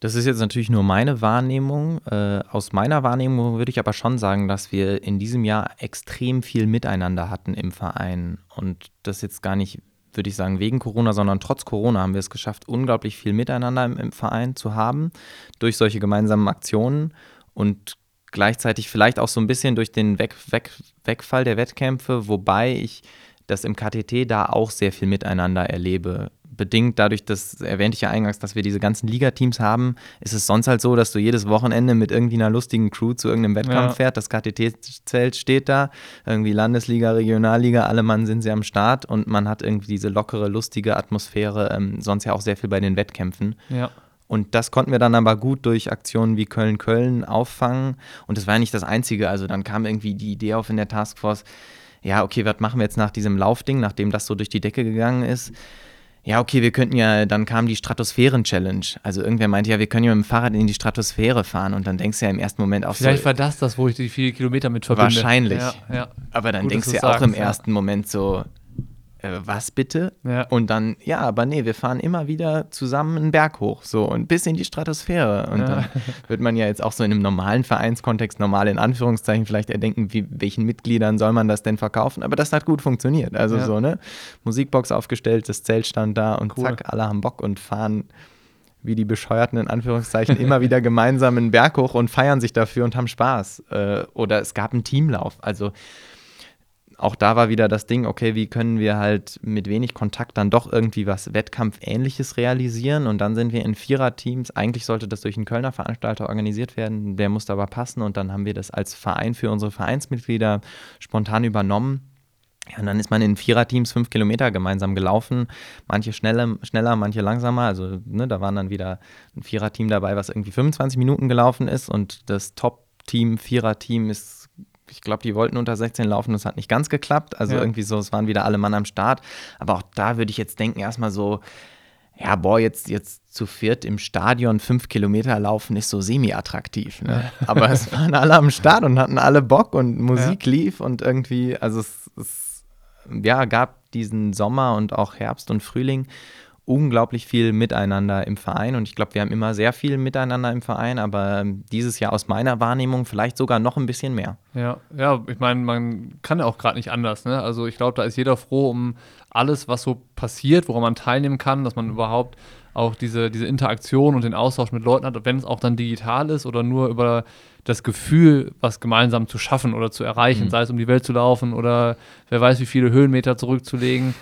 Das ist jetzt natürlich nur meine Wahrnehmung. Äh, aus meiner Wahrnehmung würde ich aber schon sagen, dass wir in diesem Jahr extrem viel Miteinander hatten im Verein. Und das jetzt gar nicht würde ich sagen, wegen Corona, sondern trotz Corona haben wir es geschafft, unglaublich viel Miteinander im, im Verein zu haben, durch solche gemeinsamen Aktionen und gleichzeitig vielleicht auch so ein bisschen durch den Weg, Weg, Wegfall der Wettkämpfe, wobei ich das im KTT da auch sehr viel Miteinander erlebe. Bedingt dadurch, das erwähnte ich ja eingangs, dass wir diese ganzen Ligateams haben, ist es sonst halt so, dass du jedes Wochenende mit irgendwie einer lustigen Crew zu irgendeinem Wettkampf ja. fährt. Das KTT-Zelt steht da, irgendwie Landesliga, Regionalliga, alle Mann sind sie am Start und man hat irgendwie diese lockere, lustige Atmosphäre, ähm, sonst ja auch sehr viel bei den Wettkämpfen. Ja. Und das konnten wir dann aber gut durch Aktionen wie Köln-Köln auffangen. Und das war ja nicht das Einzige. Also dann kam irgendwie die Idee auf in der Taskforce, ja, okay, was machen wir jetzt nach diesem Laufding, nachdem das so durch die Decke gegangen ist? Ja, okay, wir könnten ja, dann kam die Stratosphären-Challenge. Also irgendwer meinte ja, wir können ja mit dem Fahrrad in die Stratosphäre fahren und dann denkst du ja im ersten Moment auch Vielleicht so, war das das, wo ich die vielen Kilometer mit verbinde. Wahrscheinlich. Ja, ja. Aber dann Gut, denkst du ja auch im ersten Moment so, äh, was bitte? Ja. Und dann, ja, aber nee, wir fahren immer wieder zusammen einen Berg hoch, so und bis in die Stratosphäre. Und ja. dann wird man ja jetzt auch so in einem normalen Vereinskontext, normal in Anführungszeichen, vielleicht erdenken, wie, welchen Mitgliedern soll man das denn verkaufen? Aber das hat gut funktioniert. Also ja. so, ne? Musikbox aufgestellt, das Zelt stand da und cool. zack, alle haben Bock und fahren wie die Bescheuerten in Anführungszeichen immer wieder gemeinsam einen Berg hoch und feiern sich dafür und haben Spaß. Äh, oder es gab einen Teamlauf. Also auch da war wieder das Ding, okay, wie können wir halt mit wenig Kontakt dann doch irgendwie was Wettkampfähnliches realisieren? Und dann sind wir in Viererteams. Eigentlich sollte das durch einen Kölner Veranstalter organisiert werden, der musste aber passen. Und dann haben wir das als Verein für unsere Vereinsmitglieder spontan übernommen. Ja, und dann ist man in Viererteams fünf Kilometer gemeinsam gelaufen. Manche schneller, schneller manche langsamer. Also ne, da waren dann wieder ein Viererteam dabei, was irgendwie 25 Minuten gelaufen ist. Und das Top-Team, Viererteam ist ich glaube, die wollten unter 16 laufen, das hat nicht ganz geklappt. Also ja. irgendwie so, es waren wieder alle Mann am Start. Aber auch da würde ich jetzt denken, erstmal so, ja, boah, jetzt, jetzt zu viert im Stadion fünf Kilometer laufen ist so semi-attraktiv. Ne? Aber es waren alle am Start und hatten alle Bock und Musik ja. lief und irgendwie, also es, es ja, gab diesen Sommer und auch Herbst und Frühling unglaublich viel Miteinander im Verein und ich glaube, wir haben immer sehr viel Miteinander im Verein, aber dieses Jahr aus meiner Wahrnehmung vielleicht sogar noch ein bisschen mehr. Ja, ja, ich meine, man kann ja auch gerade nicht anders. Ne? Also ich glaube, da ist jeder froh um alles, was so passiert, woran man teilnehmen kann, dass man überhaupt auch diese, diese Interaktion und den Austausch mit Leuten hat, wenn es auch dann digital ist oder nur über das Gefühl, was gemeinsam zu schaffen oder zu erreichen, mhm. sei es um die Welt zu laufen oder wer weiß, wie viele Höhenmeter zurückzulegen.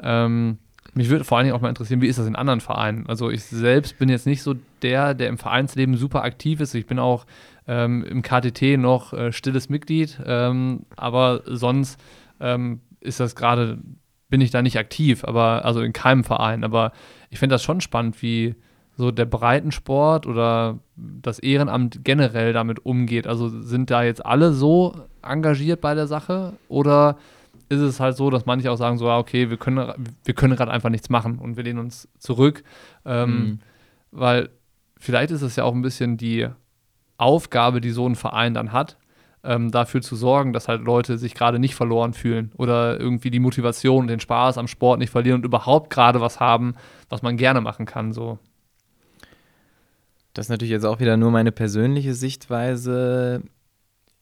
Ähm, mich würde vor allen Dingen auch mal interessieren, wie ist das in anderen Vereinen? Also ich selbst bin jetzt nicht so der, der im Vereinsleben super aktiv ist. Ich bin auch ähm, im KTT noch äh, stilles Mitglied, ähm, aber sonst ähm, ist das gerade, bin ich da nicht aktiv, aber also in keinem Verein. Aber ich finde das schon spannend, wie so der Breitensport oder das Ehrenamt generell damit umgeht. Also sind da jetzt alle so engagiert bei der Sache oder ist es halt so, dass manche auch sagen, so, okay, wir können, wir können gerade einfach nichts machen und wir lehnen uns zurück. Ähm, mhm. Weil vielleicht ist es ja auch ein bisschen die Aufgabe, die so ein Verein dann hat, ähm, dafür zu sorgen, dass halt Leute sich gerade nicht verloren fühlen oder irgendwie die Motivation und den Spaß am Sport nicht verlieren und überhaupt gerade was haben, was man gerne machen kann. So. Das ist natürlich jetzt auch wieder nur meine persönliche Sichtweise.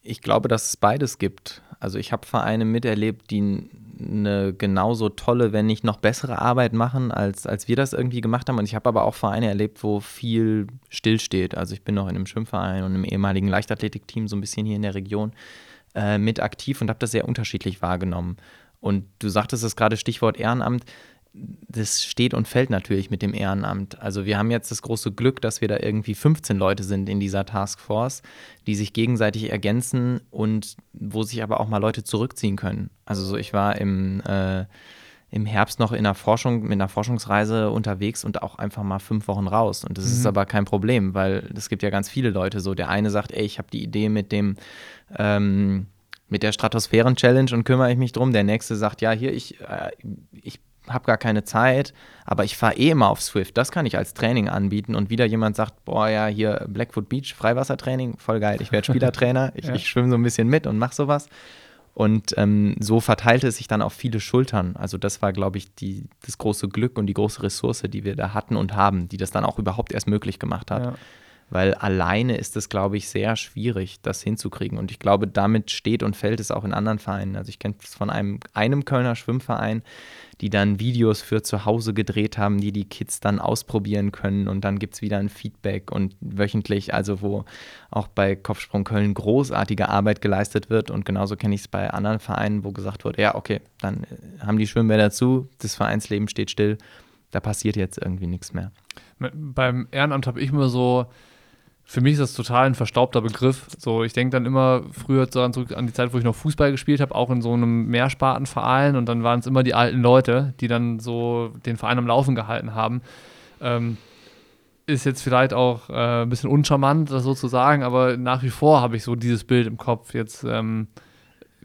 Ich glaube, dass es beides gibt. Also ich habe Vereine miterlebt, die eine genauso tolle, wenn nicht noch bessere Arbeit machen, als, als wir das irgendwie gemacht haben. Und ich habe aber auch Vereine erlebt, wo viel stillsteht. Also ich bin noch in einem Schwimmverein und einem ehemaligen Leichtathletikteam so ein bisschen hier in der Region äh, mit aktiv und habe das sehr unterschiedlich wahrgenommen. Und du sagtest es gerade, Stichwort Ehrenamt das steht und fällt natürlich mit dem Ehrenamt. Also wir haben jetzt das große Glück, dass wir da irgendwie 15 Leute sind in dieser Taskforce, die sich gegenseitig ergänzen und wo sich aber auch mal Leute zurückziehen können. Also so, ich war im, äh, im Herbst noch in der Forschung, mit einer Forschungsreise unterwegs und auch einfach mal fünf Wochen raus. Und das mhm. ist aber kein Problem, weil es gibt ja ganz viele Leute so. Der eine sagt, ey, ich habe die Idee mit dem ähm, mit der Stratosphären-Challenge und kümmere ich mich drum. Der nächste sagt, ja, hier, ich, äh, ich habe gar keine Zeit, aber ich fahre eh immer auf Swift. Das kann ich als Training anbieten. Und wieder jemand sagt, boah, ja, hier Blackfoot Beach, Freiwassertraining, voll geil. Ich werde Spielertrainer, ich, ja. ich schwimme so ein bisschen mit und mache sowas. Und ähm, so verteilte es sich dann auf viele Schultern. Also das war, glaube ich, die, das große Glück und die große Ressource, die wir da hatten und haben, die das dann auch überhaupt erst möglich gemacht hat. Ja. Weil alleine ist es, glaube ich, sehr schwierig, das hinzukriegen. Und ich glaube, damit steht und fällt es auch in anderen Vereinen. Also ich kenne es von einem, einem Kölner Schwimmverein, die dann Videos für zu Hause gedreht haben, die die Kids dann ausprobieren können und dann gibt es wieder ein Feedback und wöchentlich, also wo auch bei Kopfsprung Köln großartige Arbeit geleistet wird und genauso kenne ich es bei anderen Vereinen, wo gesagt wurde, ja, okay, dann äh, haben die Schwimmbäder zu, das Vereinsleben steht still, da passiert jetzt irgendwie nichts mehr. Beim Ehrenamt habe ich immer so, für mich ist das total ein verstaubter Begriff. So, ich denke dann immer früher daran zurück an die Zeit, wo ich noch Fußball gespielt habe, auch in so einem Mehrspartenverein und dann waren es immer die alten Leute, die dann so den Verein am Laufen gehalten haben. Ähm, ist jetzt vielleicht auch äh, ein bisschen uncharmant, das so zu sagen, aber nach wie vor habe ich so dieses Bild im Kopf. Jetzt ähm,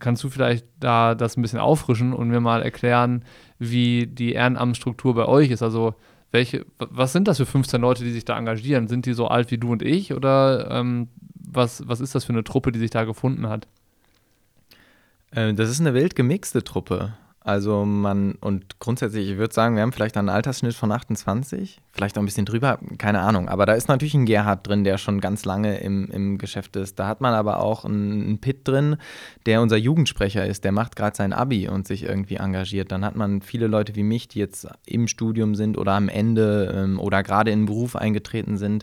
kannst du vielleicht da das ein bisschen auffrischen und mir mal erklären, wie die Ehrenamtsstruktur bei euch ist. Also welche, was sind das für 15 Leute, die sich da engagieren? Sind die so alt wie du und ich oder ähm, was, was ist das für eine Truppe, die sich da gefunden hat? Äh, das ist eine wild gemixte Truppe. Also man, und grundsätzlich, ich würde sagen, wir haben vielleicht einen Altersschnitt von 28, vielleicht auch ein bisschen drüber, keine Ahnung. Aber da ist natürlich ein Gerhard drin, der schon ganz lange im, im Geschäft ist. Da hat man aber auch einen, einen Pitt drin, der unser Jugendsprecher ist. Der macht gerade sein Abi und sich irgendwie engagiert. Dann hat man viele Leute wie mich, die jetzt im Studium sind oder am Ende ähm, oder gerade in den Beruf eingetreten sind.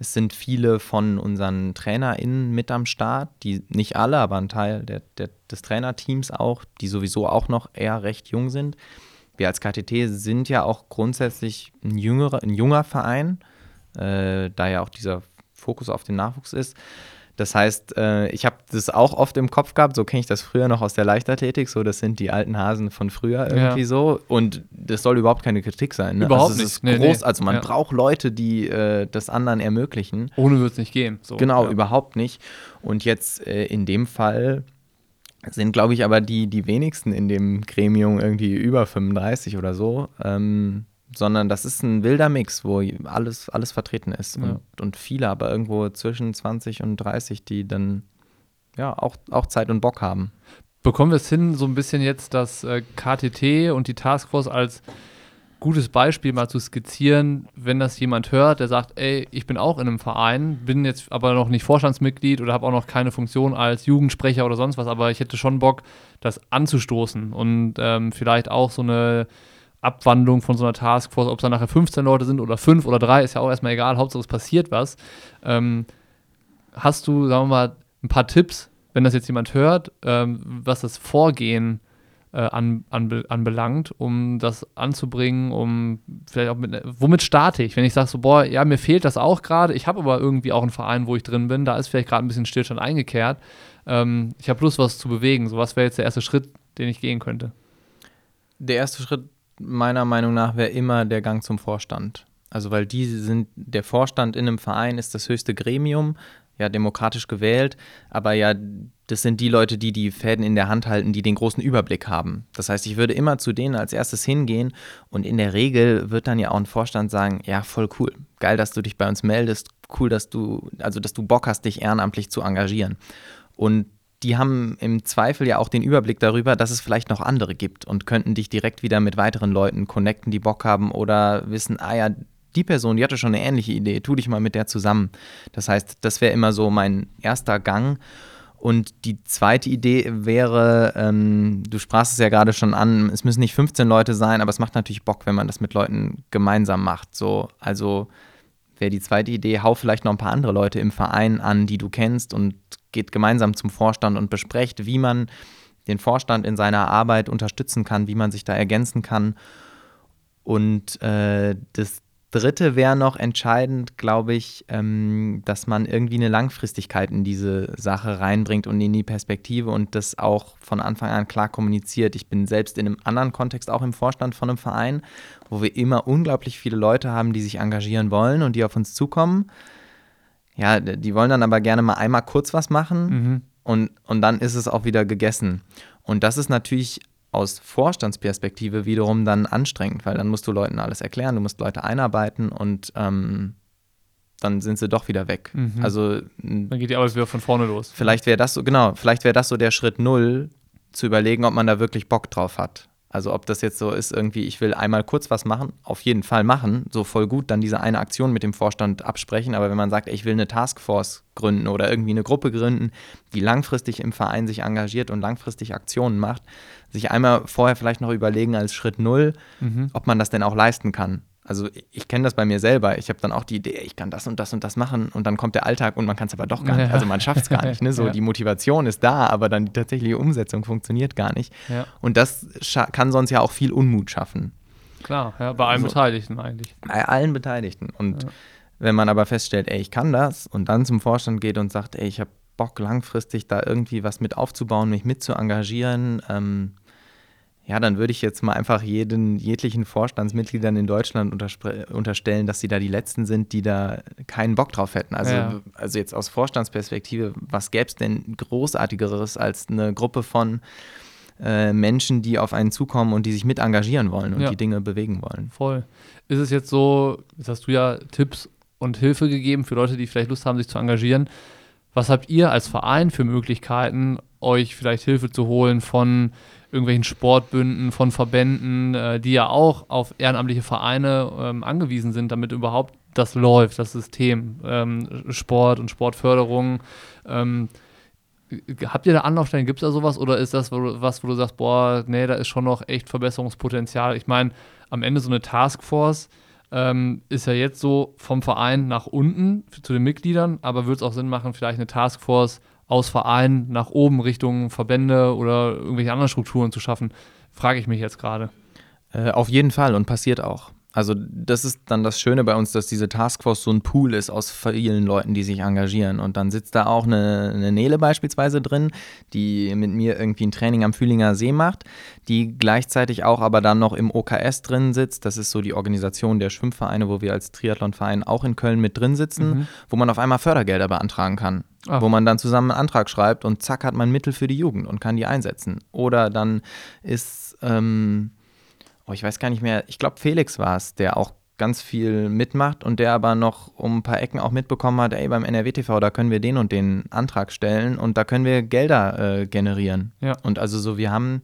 Es sind viele von unseren TrainerInnen mit am Start, die nicht alle, aber ein Teil der, der, des Trainerteams auch, die sowieso auch noch eher recht jung sind. Wir als KTT sind ja auch grundsätzlich ein, jüngerer, ein junger Verein, äh, da ja auch dieser Fokus auf den Nachwuchs ist. Das heißt, äh, ich habe das auch oft im Kopf gehabt, so kenne ich das früher noch aus der Leichtathletik, so das sind die alten Hasen von früher irgendwie ja. so und das soll überhaupt keine Kritik sein. Ne? Überhaupt also, nicht. Nee, groß, nee. Also man ja. braucht Leute, die äh, das anderen ermöglichen. Ohne wird es nicht gehen. So. Genau, ja. überhaupt nicht. Und jetzt äh, in dem Fall sind, glaube ich, aber die, die wenigsten in dem Gremium irgendwie über 35 oder so. Ähm, sondern das ist ein wilder Mix, wo alles, alles vertreten ist ja. und, und viele aber irgendwo zwischen 20 und 30, die dann ja auch, auch Zeit und Bock haben. Bekommen wir es hin, so ein bisschen jetzt das äh, KTT und die Taskforce als gutes Beispiel mal zu skizzieren, wenn das jemand hört, der sagt, ey, ich bin auch in einem Verein, bin jetzt aber noch nicht Vorstandsmitglied oder habe auch noch keine Funktion als Jugendsprecher oder sonst was, aber ich hätte schon Bock, das anzustoßen und ähm, vielleicht auch so eine Abwandlung von so einer Taskforce, ob es dann nachher 15 Leute sind oder 5 oder 3, ist ja auch erstmal egal, Hauptsache es passiert was. Ähm, hast du, sagen wir mal, ein paar Tipps, wenn das jetzt jemand hört, ähm, was das Vorgehen äh, an, an, anbelangt, um das anzubringen, um vielleicht auch mit, womit starte ich? Wenn ich sage so, boah, ja, mir fehlt das auch gerade, ich habe aber irgendwie auch einen Verein, wo ich drin bin, da ist vielleicht gerade ein bisschen Stillstand eingekehrt, ähm, ich habe Lust, was zu bewegen, so was wäre jetzt der erste Schritt, den ich gehen könnte? Der erste Schritt meiner Meinung nach wäre immer der Gang zum Vorstand. Also weil die sind, der Vorstand in einem Verein ist das höchste Gremium, ja, demokratisch gewählt, aber ja, das sind die Leute, die die Fäden in der Hand halten, die den großen Überblick haben. Das heißt, ich würde immer zu denen als erstes hingehen und in der Regel wird dann ja auch ein Vorstand sagen, ja, voll cool, geil, dass du dich bei uns meldest, cool, dass du, also dass du Bock hast, dich ehrenamtlich zu engagieren. Und die haben im Zweifel ja auch den Überblick darüber, dass es vielleicht noch andere gibt und könnten dich direkt wieder mit weiteren Leuten connecten, die Bock haben oder wissen, ah ja, die Person, die hatte schon eine ähnliche Idee, tu dich mal mit der zusammen. Das heißt, das wäre immer so mein erster Gang. Und die zweite Idee wäre, ähm, du sprachst es ja gerade schon an, es müssen nicht 15 Leute sein, aber es macht natürlich Bock, wenn man das mit Leuten gemeinsam macht. So, also wäre die zweite Idee, hau vielleicht noch ein paar andere Leute im Verein an, die du kennst und geht gemeinsam zum Vorstand und besprecht, wie man den Vorstand in seiner Arbeit unterstützen kann, wie man sich da ergänzen kann. Und äh, das Dritte wäre noch entscheidend, glaube ich, ähm, dass man irgendwie eine Langfristigkeit in diese Sache reinbringt und in die Perspektive und das auch von Anfang an klar kommuniziert. Ich bin selbst in einem anderen Kontext auch im Vorstand von einem Verein, wo wir immer unglaublich viele Leute haben, die sich engagieren wollen und die auf uns zukommen ja, die wollen dann aber gerne mal einmal kurz was machen mhm. und, und dann ist es auch wieder gegessen. Und das ist natürlich aus Vorstandsperspektive wiederum dann anstrengend, weil dann musst du Leuten alles erklären, du musst Leute einarbeiten und ähm, dann sind sie doch wieder weg. Mhm. Also dann geht die Arbeit wieder von vorne los. Vielleicht wäre das so, genau, vielleicht wäre das so der Schritt null, zu überlegen, ob man da wirklich Bock drauf hat. Also ob das jetzt so ist, irgendwie, ich will einmal kurz was machen, auf jeden Fall machen, so voll gut, dann diese eine Aktion mit dem Vorstand absprechen. Aber wenn man sagt, ich will eine Taskforce gründen oder irgendwie eine Gruppe gründen, die langfristig im Verein sich engagiert und langfristig Aktionen macht, sich einmal vorher vielleicht noch überlegen als Schritt null, mhm. ob man das denn auch leisten kann. Also ich kenne das bei mir selber. Ich habe dann auch die Idee, ich kann das und das und das machen und dann kommt der Alltag und man kann es aber doch gar nicht. Also man schafft es gar nicht. Ne? So ja. die Motivation ist da, aber dann die tatsächliche Umsetzung funktioniert gar nicht. Ja. Und das kann sonst ja auch viel Unmut schaffen. Klar, ja, bei allen also, Beteiligten eigentlich. Bei allen Beteiligten. Und wenn man aber feststellt, ey, ich kann das und dann zum Vorstand geht und sagt, ey, ich habe Bock langfristig da irgendwie was mit aufzubauen, mich mit zu engagieren, ähm, ja, dann würde ich jetzt mal einfach jeden, jeglichen Vorstandsmitgliedern in Deutschland unterstellen, dass sie da die Letzten sind, die da keinen Bock drauf hätten. Also, ja. also jetzt aus Vorstandsperspektive, was gäbe es denn Großartigeres als eine Gruppe von äh, Menschen, die auf einen zukommen und die sich mit engagieren wollen und ja. die Dinge bewegen wollen? Voll. Ist es jetzt so, jetzt hast du ja Tipps und Hilfe gegeben für Leute, die vielleicht Lust haben, sich zu engagieren. Was habt ihr als Verein für Möglichkeiten, euch vielleicht Hilfe zu holen von irgendwelchen Sportbünden, von Verbänden, äh, die ja auch auf ehrenamtliche Vereine ähm, angewiesen sind, damit überhaupt das läuft, das System, ähm, Sport und Sportförderung. Ähm, habt ihr da Anlaufstellen, gibt es da sowas oder ist das was, wo du sagst, boah, nee, da ist schon noch echt Verbesserungspotenzial? Ich meine, am Ende so eine Taskforce ähm, ist ja jetzt so vom Verein nach unten zu den Mitgliedern, aber würde es auch Sinn machen, vielleicht eine Taskforce aus Vereinen nach oben Richtung Verbände oder irgendwelche anderen Strukturen zu schaffen, frage ich mich jetzt gerade. Äh, auf jeden Fall und passiert auch. Also das ist dann das Schöne bei uns, dass diese Taskforce so ein Pool ist aus vielen Leuten, die sich engagieren. Und dann sitzt da auch eine, eine Nele beispielsweise drin, die mit mir irgendwie ein Training am Fühlinger See macht, die gleichzeitig auch aber dann noch im OKS drin sitzt. Das ist so die Organisation der Schwimmvereine, wo wir als Triathlonverein auch in Köln mit drin sitzen, mhm. wo man auf einmal Fördergelder beantragen kann. Ach. Wo man dann zusammen einen Antrag schreibt und zack hat man Mittel für die Jugend und kann die einsetzen. Oder dann ist... Ähm, oh, ich weiß gar nicht mehr, ich glaube Felix war es, der auch ganz viel mitmacht und der aber noch um ein paar Ecken auch mitbekommen hat, ey, beim NRW-TV, da können wir den und den Antrag stellen und da können wir Gelder äh, generieren. Ja. Und also so, wir haben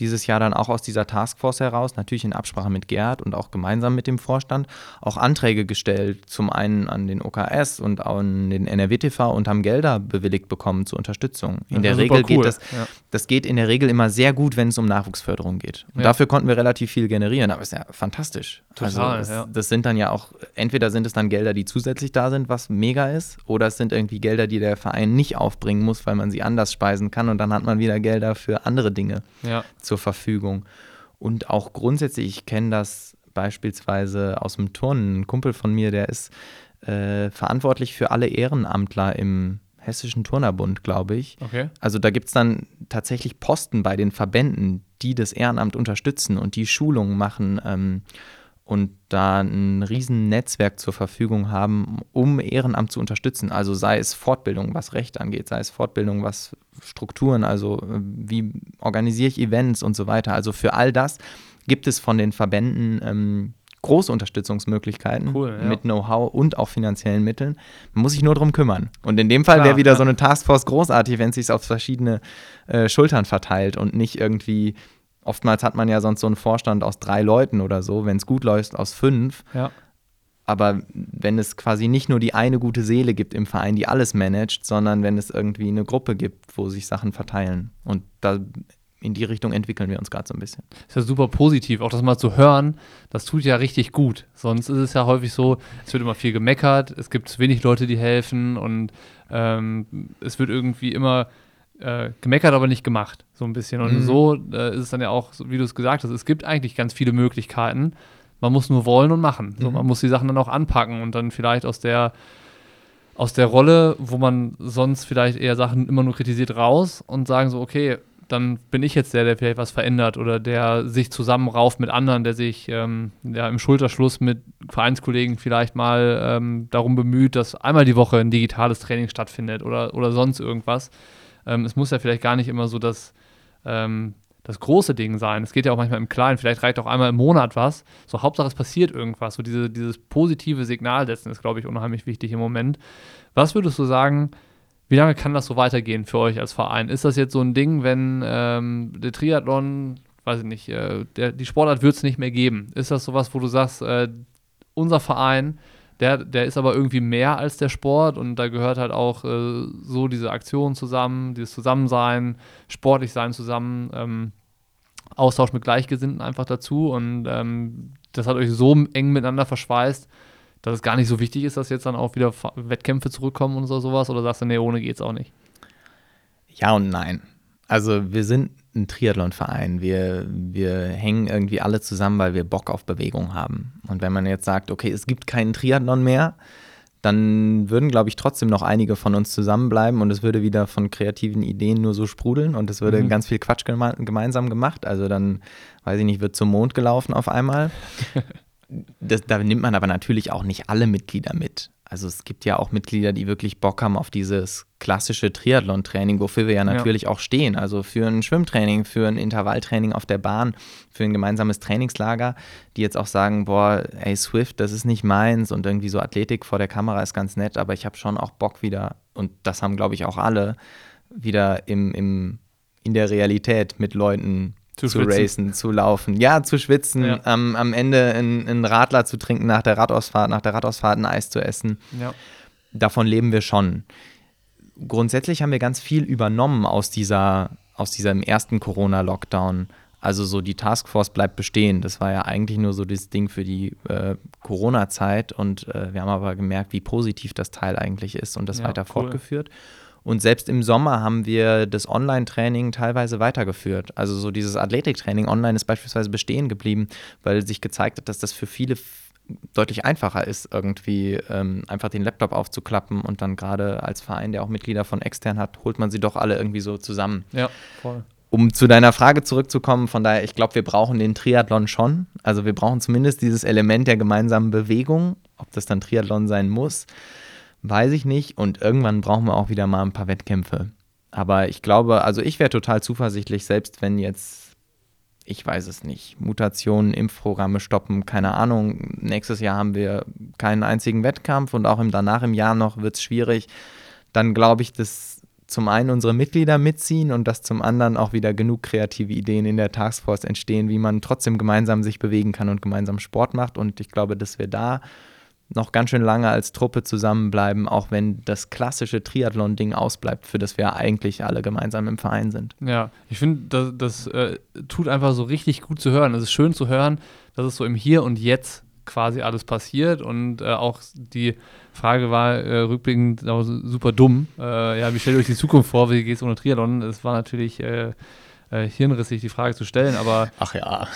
dieses Jahr dann auch aus dieser Taskforce heraus, natürlich in Absprache mit Gerd und auch gemeinsam mit dem Vorstand, auch Anträge gestellt, zum einen an den OKS und an den NRWTV und haben Gelder bewilligt bekommen zur Unterstützung. In der Regel cool. geht das, ja. das geht in der Regel immer sehr gut, wenn es um Nachwuchsförderung geht. Und ja. dafür konnten wir relativ viel generieren, aber es ist ja fantastisch. Total, also das, das sind dann ja auch, entweder sind es dann Gelder, die zusätzlich da sind, was mega ist, oder es sind irgendwie Gelder, die der Verein nicht aufbringen muss, weil man sie anders speisen kann und dann hat man wieder Gelder für andere Dinge. Ja zur Verfügung. Und auch grundsätzlich, ich kenne das beispielsweise aus dem Turnen. Ein Kumpel von mir, der ist äh, verantwortlich für alle Ehrenamtler im Hessischen Turnerbund, glaube ich. Okay. Also da gibt es dann tatsächlich Posten bei den Verbänden, die das Ehrenamt unterstützen und die Schulungen machen. Ähm, und da ein riesen Netzwerk zur Verfügung haben, um Ehrenamt zu unterstützen. Also sei es Fortbildung, was Recht angeht, sei es Fortbildung, was Strukturen, also äh, wie organisiere ich Events und so weiter. Also für all das gibt es von den Verbänden ähm, große Unterstützungsmöglichkeiten cool, ja. mit Know-how und auch finanziellen Mitteln. Man muss sich nur darum kümmern. Und in dem Fall wäre wieder ja. so eine Taskforce großartig, wenn es sich auf verschiedene äh, Schultern verteilt und nicht irgendwie Oftmals hat man ja sonst so einen Vorstand aus drei Leuten oder so, wenn es gut läuft, aus fünf. Ja. Aber wenn es quasi nicht nur die eine gute Seele gibt im Verein, die alles managt, sondern wenn es irgendwie eine Gruppe gibt, wo sich Sachen verteilen. Und da in die Richtung entwickeln wir uns gerade so ein bisschen. Ist ja super positiv, auch das mal zu hören, das tut ja richtig gut. Sonst ist es ja häufig so, es wird immer viel gemeckert, es gibt wenig Leute, die helfen und ähm, es wird irgendwie immer äh, gemeckert, aber nicht gemacht, so ein bisschen. Und mhm. so äh, ist es dann ja auch, wie du es gesagt hast, es gibt eigentlich ganz viele Möglichkeiten. Man muss nur wollen und machen. So, mhm. Man muss die Sachen dann auch anpacken und dann vielleicht aus der aus der Rolle, wo man sonst vielleicht eher Sachen immer nur kritisiert, raus und sagen so, okay, dann bin ich jetzt der, der vielleicht was verändert oder der sich zusammenrauft mit anderen, der sich ähm, ja, im Schulterschluss mit Vereinskollegen vielleicht mal ähm, darum bemüht, dass einmal die Woche ein digitales Training stattfindet oder, oder sonst irgendwas. Ähm, es muss ja vielleicht gar nicht immer so das, ähm, das große Ding sein. Es geht ja auch manchmal im Kleinen. Vielleicht reicht auch einmal im Monat was. So, Hauptsache es passiert irgendwas. So diese, dieses positive Signal setzen ist, glaube ich, unheimlich wichtig im Moment. Was würdest du sagen, wie lange kann das so weitergehen für euch als Verein? Ist das jetzt so ein Ding, wenn ähm, der Triathlon, weiß ich nicht, äh, der, die Sportart wird es nicht mehr geben? Ist das sowas, wo du sagst, äh, unser Verein der, der ist aber irgendwie mehr als der Sport und da gehört halt auch äh, so diese Aktion zusammen, dieses Zusammensein, sportlich sein zusammen, ähm, Austausch mit Gleichgesinnten einfach dazu und ähm, das hat euch so eng miteinander verschweißt, dass es gar nicht so wichtig ist, dass jetzt dann auch wieder Wettkämpfe zurückkommen und so sowas oder sagst du, nee, ohne geht's auch nicht? Ja und nein. Also wir sind ein Triathlonverein. Wir, wir hängen irgendwie alle zusammen, weil wir Bock auf Bewegung haben. Und wenn man jetzt sagt, okay, es gibt keinen Triathlon mehr, dann würden, glaube ich, trotzdem noch einige von uns zusammenbleiben und es würde wieder von kreativen Ideen nur so sprudeln und es würde mhm. ganz viel Quatsch geme gemeinsam gemacht. Also dann, weiß ich nicht, wird zum Mond gelaufen auf einmal. das, da nimmt man aber natürlich auch nicht alle Mitglieder mit. Also es gibt ja auch Mitglieder, die wirklich Bock haben auf dieses klassische Triathlon-Training, wofür wir ja natürlich ja. auch stehen. Also für ein Schwimmtraining, für ein Intervalltraining auf der Bahn, für ein gemeinsames Trainingslager, die jetzt auch sagen, boah, ey Swift, das ist nicht meins und irgendwie so Athletik vor der Kamera ist ganz nett, aber ich habe schon auch Bock wieder, und das haben, glaube ich, auch alle, wieder im, im, in der Realität mit Leuten zu, zu racen, zu laufen. Ja, zu schwitzen, ja. Ähm, am Ende einen Radler zu trinken nach der Radausfahrt, nach der Radausfahrt ein Eis zu essen. Ja. Davon leben wir schon. Grundsätzlich haben wir ganz viel übernommen aus dieser, aus diesem ersten Corona-Lockdown. Also so die Taskforce bleibt bestehen. Das war ja eigentlich nur so das Ding für die äh, Corona-Zeit und äh, wir haben aber gemerkt, wie positiv das Teil eigentlich ist und das ja, weiter cool. fortgeführt. Und selbst im Sommer haben wir das Online-Training teilweise weitergeführt. Also so dieses Athletiktraining online ist beispielsweise bestehen geblieben, weil sich gezeigt hat, dass das für viele deutlich einfacher ist, irgendwie ähm, einfach den Laptop aufzuklappen und dann gerade als Verein, der auch Mitglieder von extern hat, holt man sie doch alle irgendwie so zusammen. Ja, voll. Um zu deiner Frage zurückzukommen, von daher, ich glaube, wir brauchen den Triathlon schon. Also wir brauchen zumindest dieses Element der gemeinsamen Bewegung, ob das dann Triathlon sein muss. Weiß ich nicht. Und irgendwann brauchen wir auch wieder mal ein paar Wettkämpfe. Aber ich glaube, also ich wäre total zuversichtlich, selbst wenn jetzt, ich weiß es nicht, Mutationen, Impfprogramme stoppen, keine Ahnung. Nächstes Jahr haben wir keinen einzigen Wettkampf und auch im, danach im Jahr noch wird es schwierig. Dann glaube ich, dass zum einen unsere Mitglieder mitziehen und dass zum anderen auch wieder genug kreative Ideen in der Taskforce entstehen, wie man trotzdem gemeinsam sich bewegen kann und gemeinsam Sport macht. Und ich glaube, dass wir da noch ganz schön lange als Truppe zusammenbleiben, auch wenn das klassische Triathlon-Ding ausbleibt, für das wir eigentlich alle gemeinsam im Verein sind. Ja, ich finde, das, das äh, tut einfach so richtig gut zu hören. Es ist schön zu hören, dass es so im Hier und Jetzt quasi alles passiert und äh, auch die Frage war äh, rückblickend super dumm. Äh, ja, wie stellt ihr euch die Zukunft vor? Wie geht es ohne Triathlon? Es war natürlich äh, äh, hirnrissig, die Frage zu stellen, aber ach ja.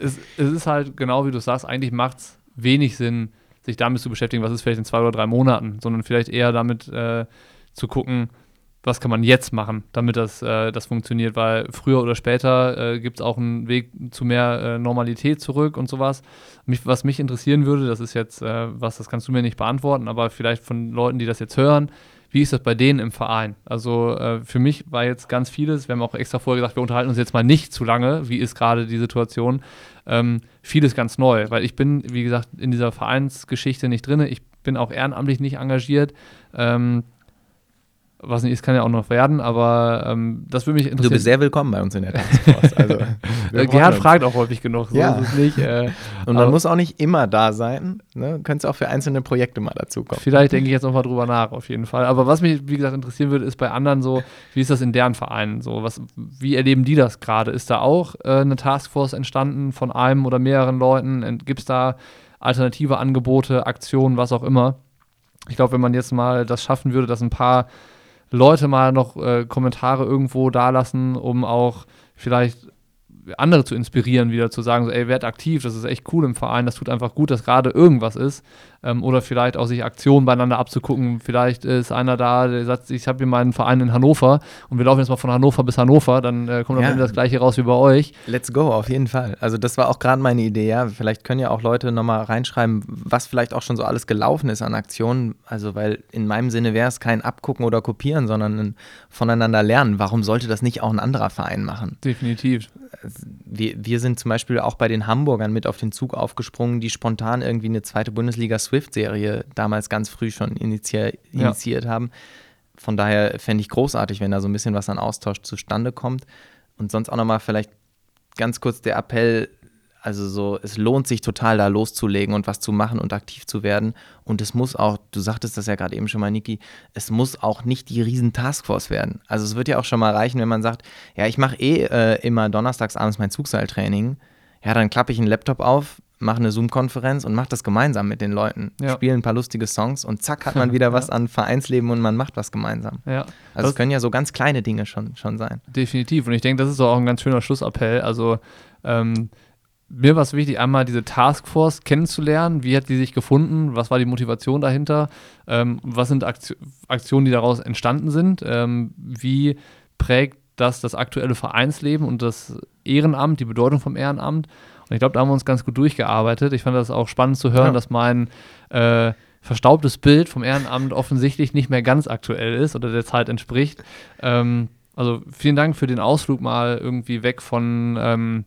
es, es ist halt genau wie du sagst, eigentlich macht es wenig Sinn, sich damit zu beschäftigen, was ist vielleicht in zwei oder drei Monaten, sondern vielleicht eher damit äh, zu gucken, was kann man jetzt machen, damit das, äh, das funktioniert, weil früher oder später äh, gibt es auch einen Weg zu mehr äh, Normalität zurück und sowas. Mich, was mich interessieren würde, das ist jetzt äh, was, das kannst du mir nicht beantworten, aber vielleicht von Leuten, die das jetzt hören, wie ist das bei denen im Verein? Also äh, für mich war jetzt ganz vieles, wir haben auch extra vorher gesagt, wir unterhalten uns jetzt mal nicht zu lange, wie ist gerade die Situation. Ähm, vieles ganz neu, weil ich bin, wie gesagt, in dieser Vereinsgeschichte nicht drin. Ich bin auch ehrenamtlich nicht engagiert. Ähm, was nicht, es kann ja auch noch werden, aber ähm, das würde mich interessieren. Du bist sehr willkommen bei uns in der Taskforce. Also, Gerhard fragt auch häufig genug, so ja. ist es nicht. Äh, Und man muss auch nicht immer da sein. Ne? Du könntest auch für einzelne Projekte mal dazukommen. Vielleicht denke ich jetzt nochmal drüber nach, auf jeden Fall. Aber was mich, wie gesagt, interessieren würde, ist bei anderen so, wie ist das in deren Vereinen? So, was, wie erleben die das gerade? Ist da auch äh, eine Taskforce entstanden von einem oder mehreren Leuten? Gibt es da alternative Angebote, Aktionen, was auch immer? Ich glaube, wenn man jetzt mal das schaffen würde, dass ein paar Leute mal noch äh, Kommentare irgendwo dalassen, um auch vielleicht andere zu inspirieren, wieder zu sagen, so, ey, werd aktiv, das ist echt cool im Verein, das tut einfach gut, dass gerade irgendwas ist. Ähm, oder vielleicht auch sich Aktionen beieinander abzugucken. Vielleicht ist einer da, der sagt, ich habe hier meinen Verein in Hannover und wir laufen jetzt mal von Hannover bis Hannover, dann äh, kommt ja. das gleiche raus wie bei euch. Let's go, auf jeden Fall. Also das war auch gerade meine Idee, ja. Vielleicht können ja auch Leute nochmal reinschreiben, was vielleicht auch schon so alles gelaufen ist an Aktionen. Also weil in meinem Sinne wäre es kein Abgucken oder Kopieren, sondern ein voneinander lernen. Warum sollte das nicht auch ein anderer Verein machen? Definitiv wir, wir sind zum Beispiel auch bei den Hamburgern mit auf den Zug aufgesprungen, die spontan irgendwie eine zweite Bundesliga Swift-Serie damals ganz früh schon initiier, initiiert ja. haben. Von daher fände ich großartig, wenn da so ein bisschen was an Austausch zustande kommt. Und sonst auch nochmal vielleicht ganz kurz der Appell, also so, es lohnt sich total, da loszulegen und was zu machen und aktiv zu werden. Und es muss auch, du sagtest das ja gerade eben schon mal, Niki, es muss auch nicht die riesen Taskforce werden. Also es wird ja auch schon mal reichen, wenn man sagt, ja, ich mache eh äh, immer donnerstags abends mein Zugseiltraining. Ja, dann klappe ich einen Laptop auf, mache eine Zoom-Konferenz und mache das gemeinsam mit den Leuten. Ja. Spiele ein paar lustige Songs und zack hat man wieder was an Vereinsleben und man macht was gemeinsam. Ja. Also es können ja so ganz kleine Dinge schon, schon sein. Definitiv. Und ich denke, das ist auch ein ganz schöner Schlussappell. Also ähm, mir war es wichtig, einmal diese Taskforce kennenzulernen. Wie hat die sich gefunden? Was war die Motivation dahinter? Ähm, was sind Aktio Aktionen, die daraus entstanden sind? Ähm, wie prägt das das aktuelle Vereinsleben und das Ehrenamt, die Bedeutung vom Ehrenamt? Und ich glaube, da haben wir uns ganz gut durchgearbeitet. Ich fand das auch spannend zu hören, Ja. dass mein äh, verstaubtes Bild vom Ehrenamt offensichtlich nicht mehr ganz aktuell ist oder der Zeit entspricht. Ähm, also vielen Dank für den Ausflug mal irgendwie weg von ähm,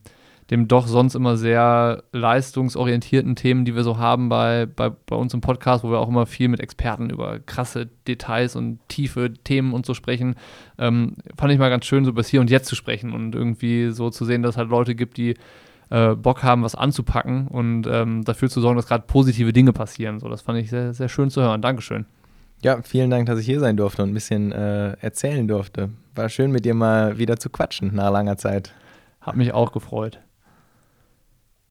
dem doch sonst immer sehr leistungsorientierten Themen, die wir so haben bei, bei, bei uns im Podcast, wo wir auch immer viel mit Experten über krasse Details und tiefe Themen und so sprechen. Ähm, fand ich mal ganz schön, so über das Hier und Jetzt zu sprechen und irgendwie so zu sehen, dass es halt Leute gibt, die äh, Bock haben, was anzupacken und ähm, dafür zu sorgen, dass gerade positive Dinge passieren. So, das fand ich sehr, sehr schön zu hören. Dankeschön. Ja, vielen Dank, dass ich hier sein durfte und ein bisschen äh, erzählen durfte. War schön mit dir mal wieder zu quatschen nach langer Zeit. Hat mich auch gefreut.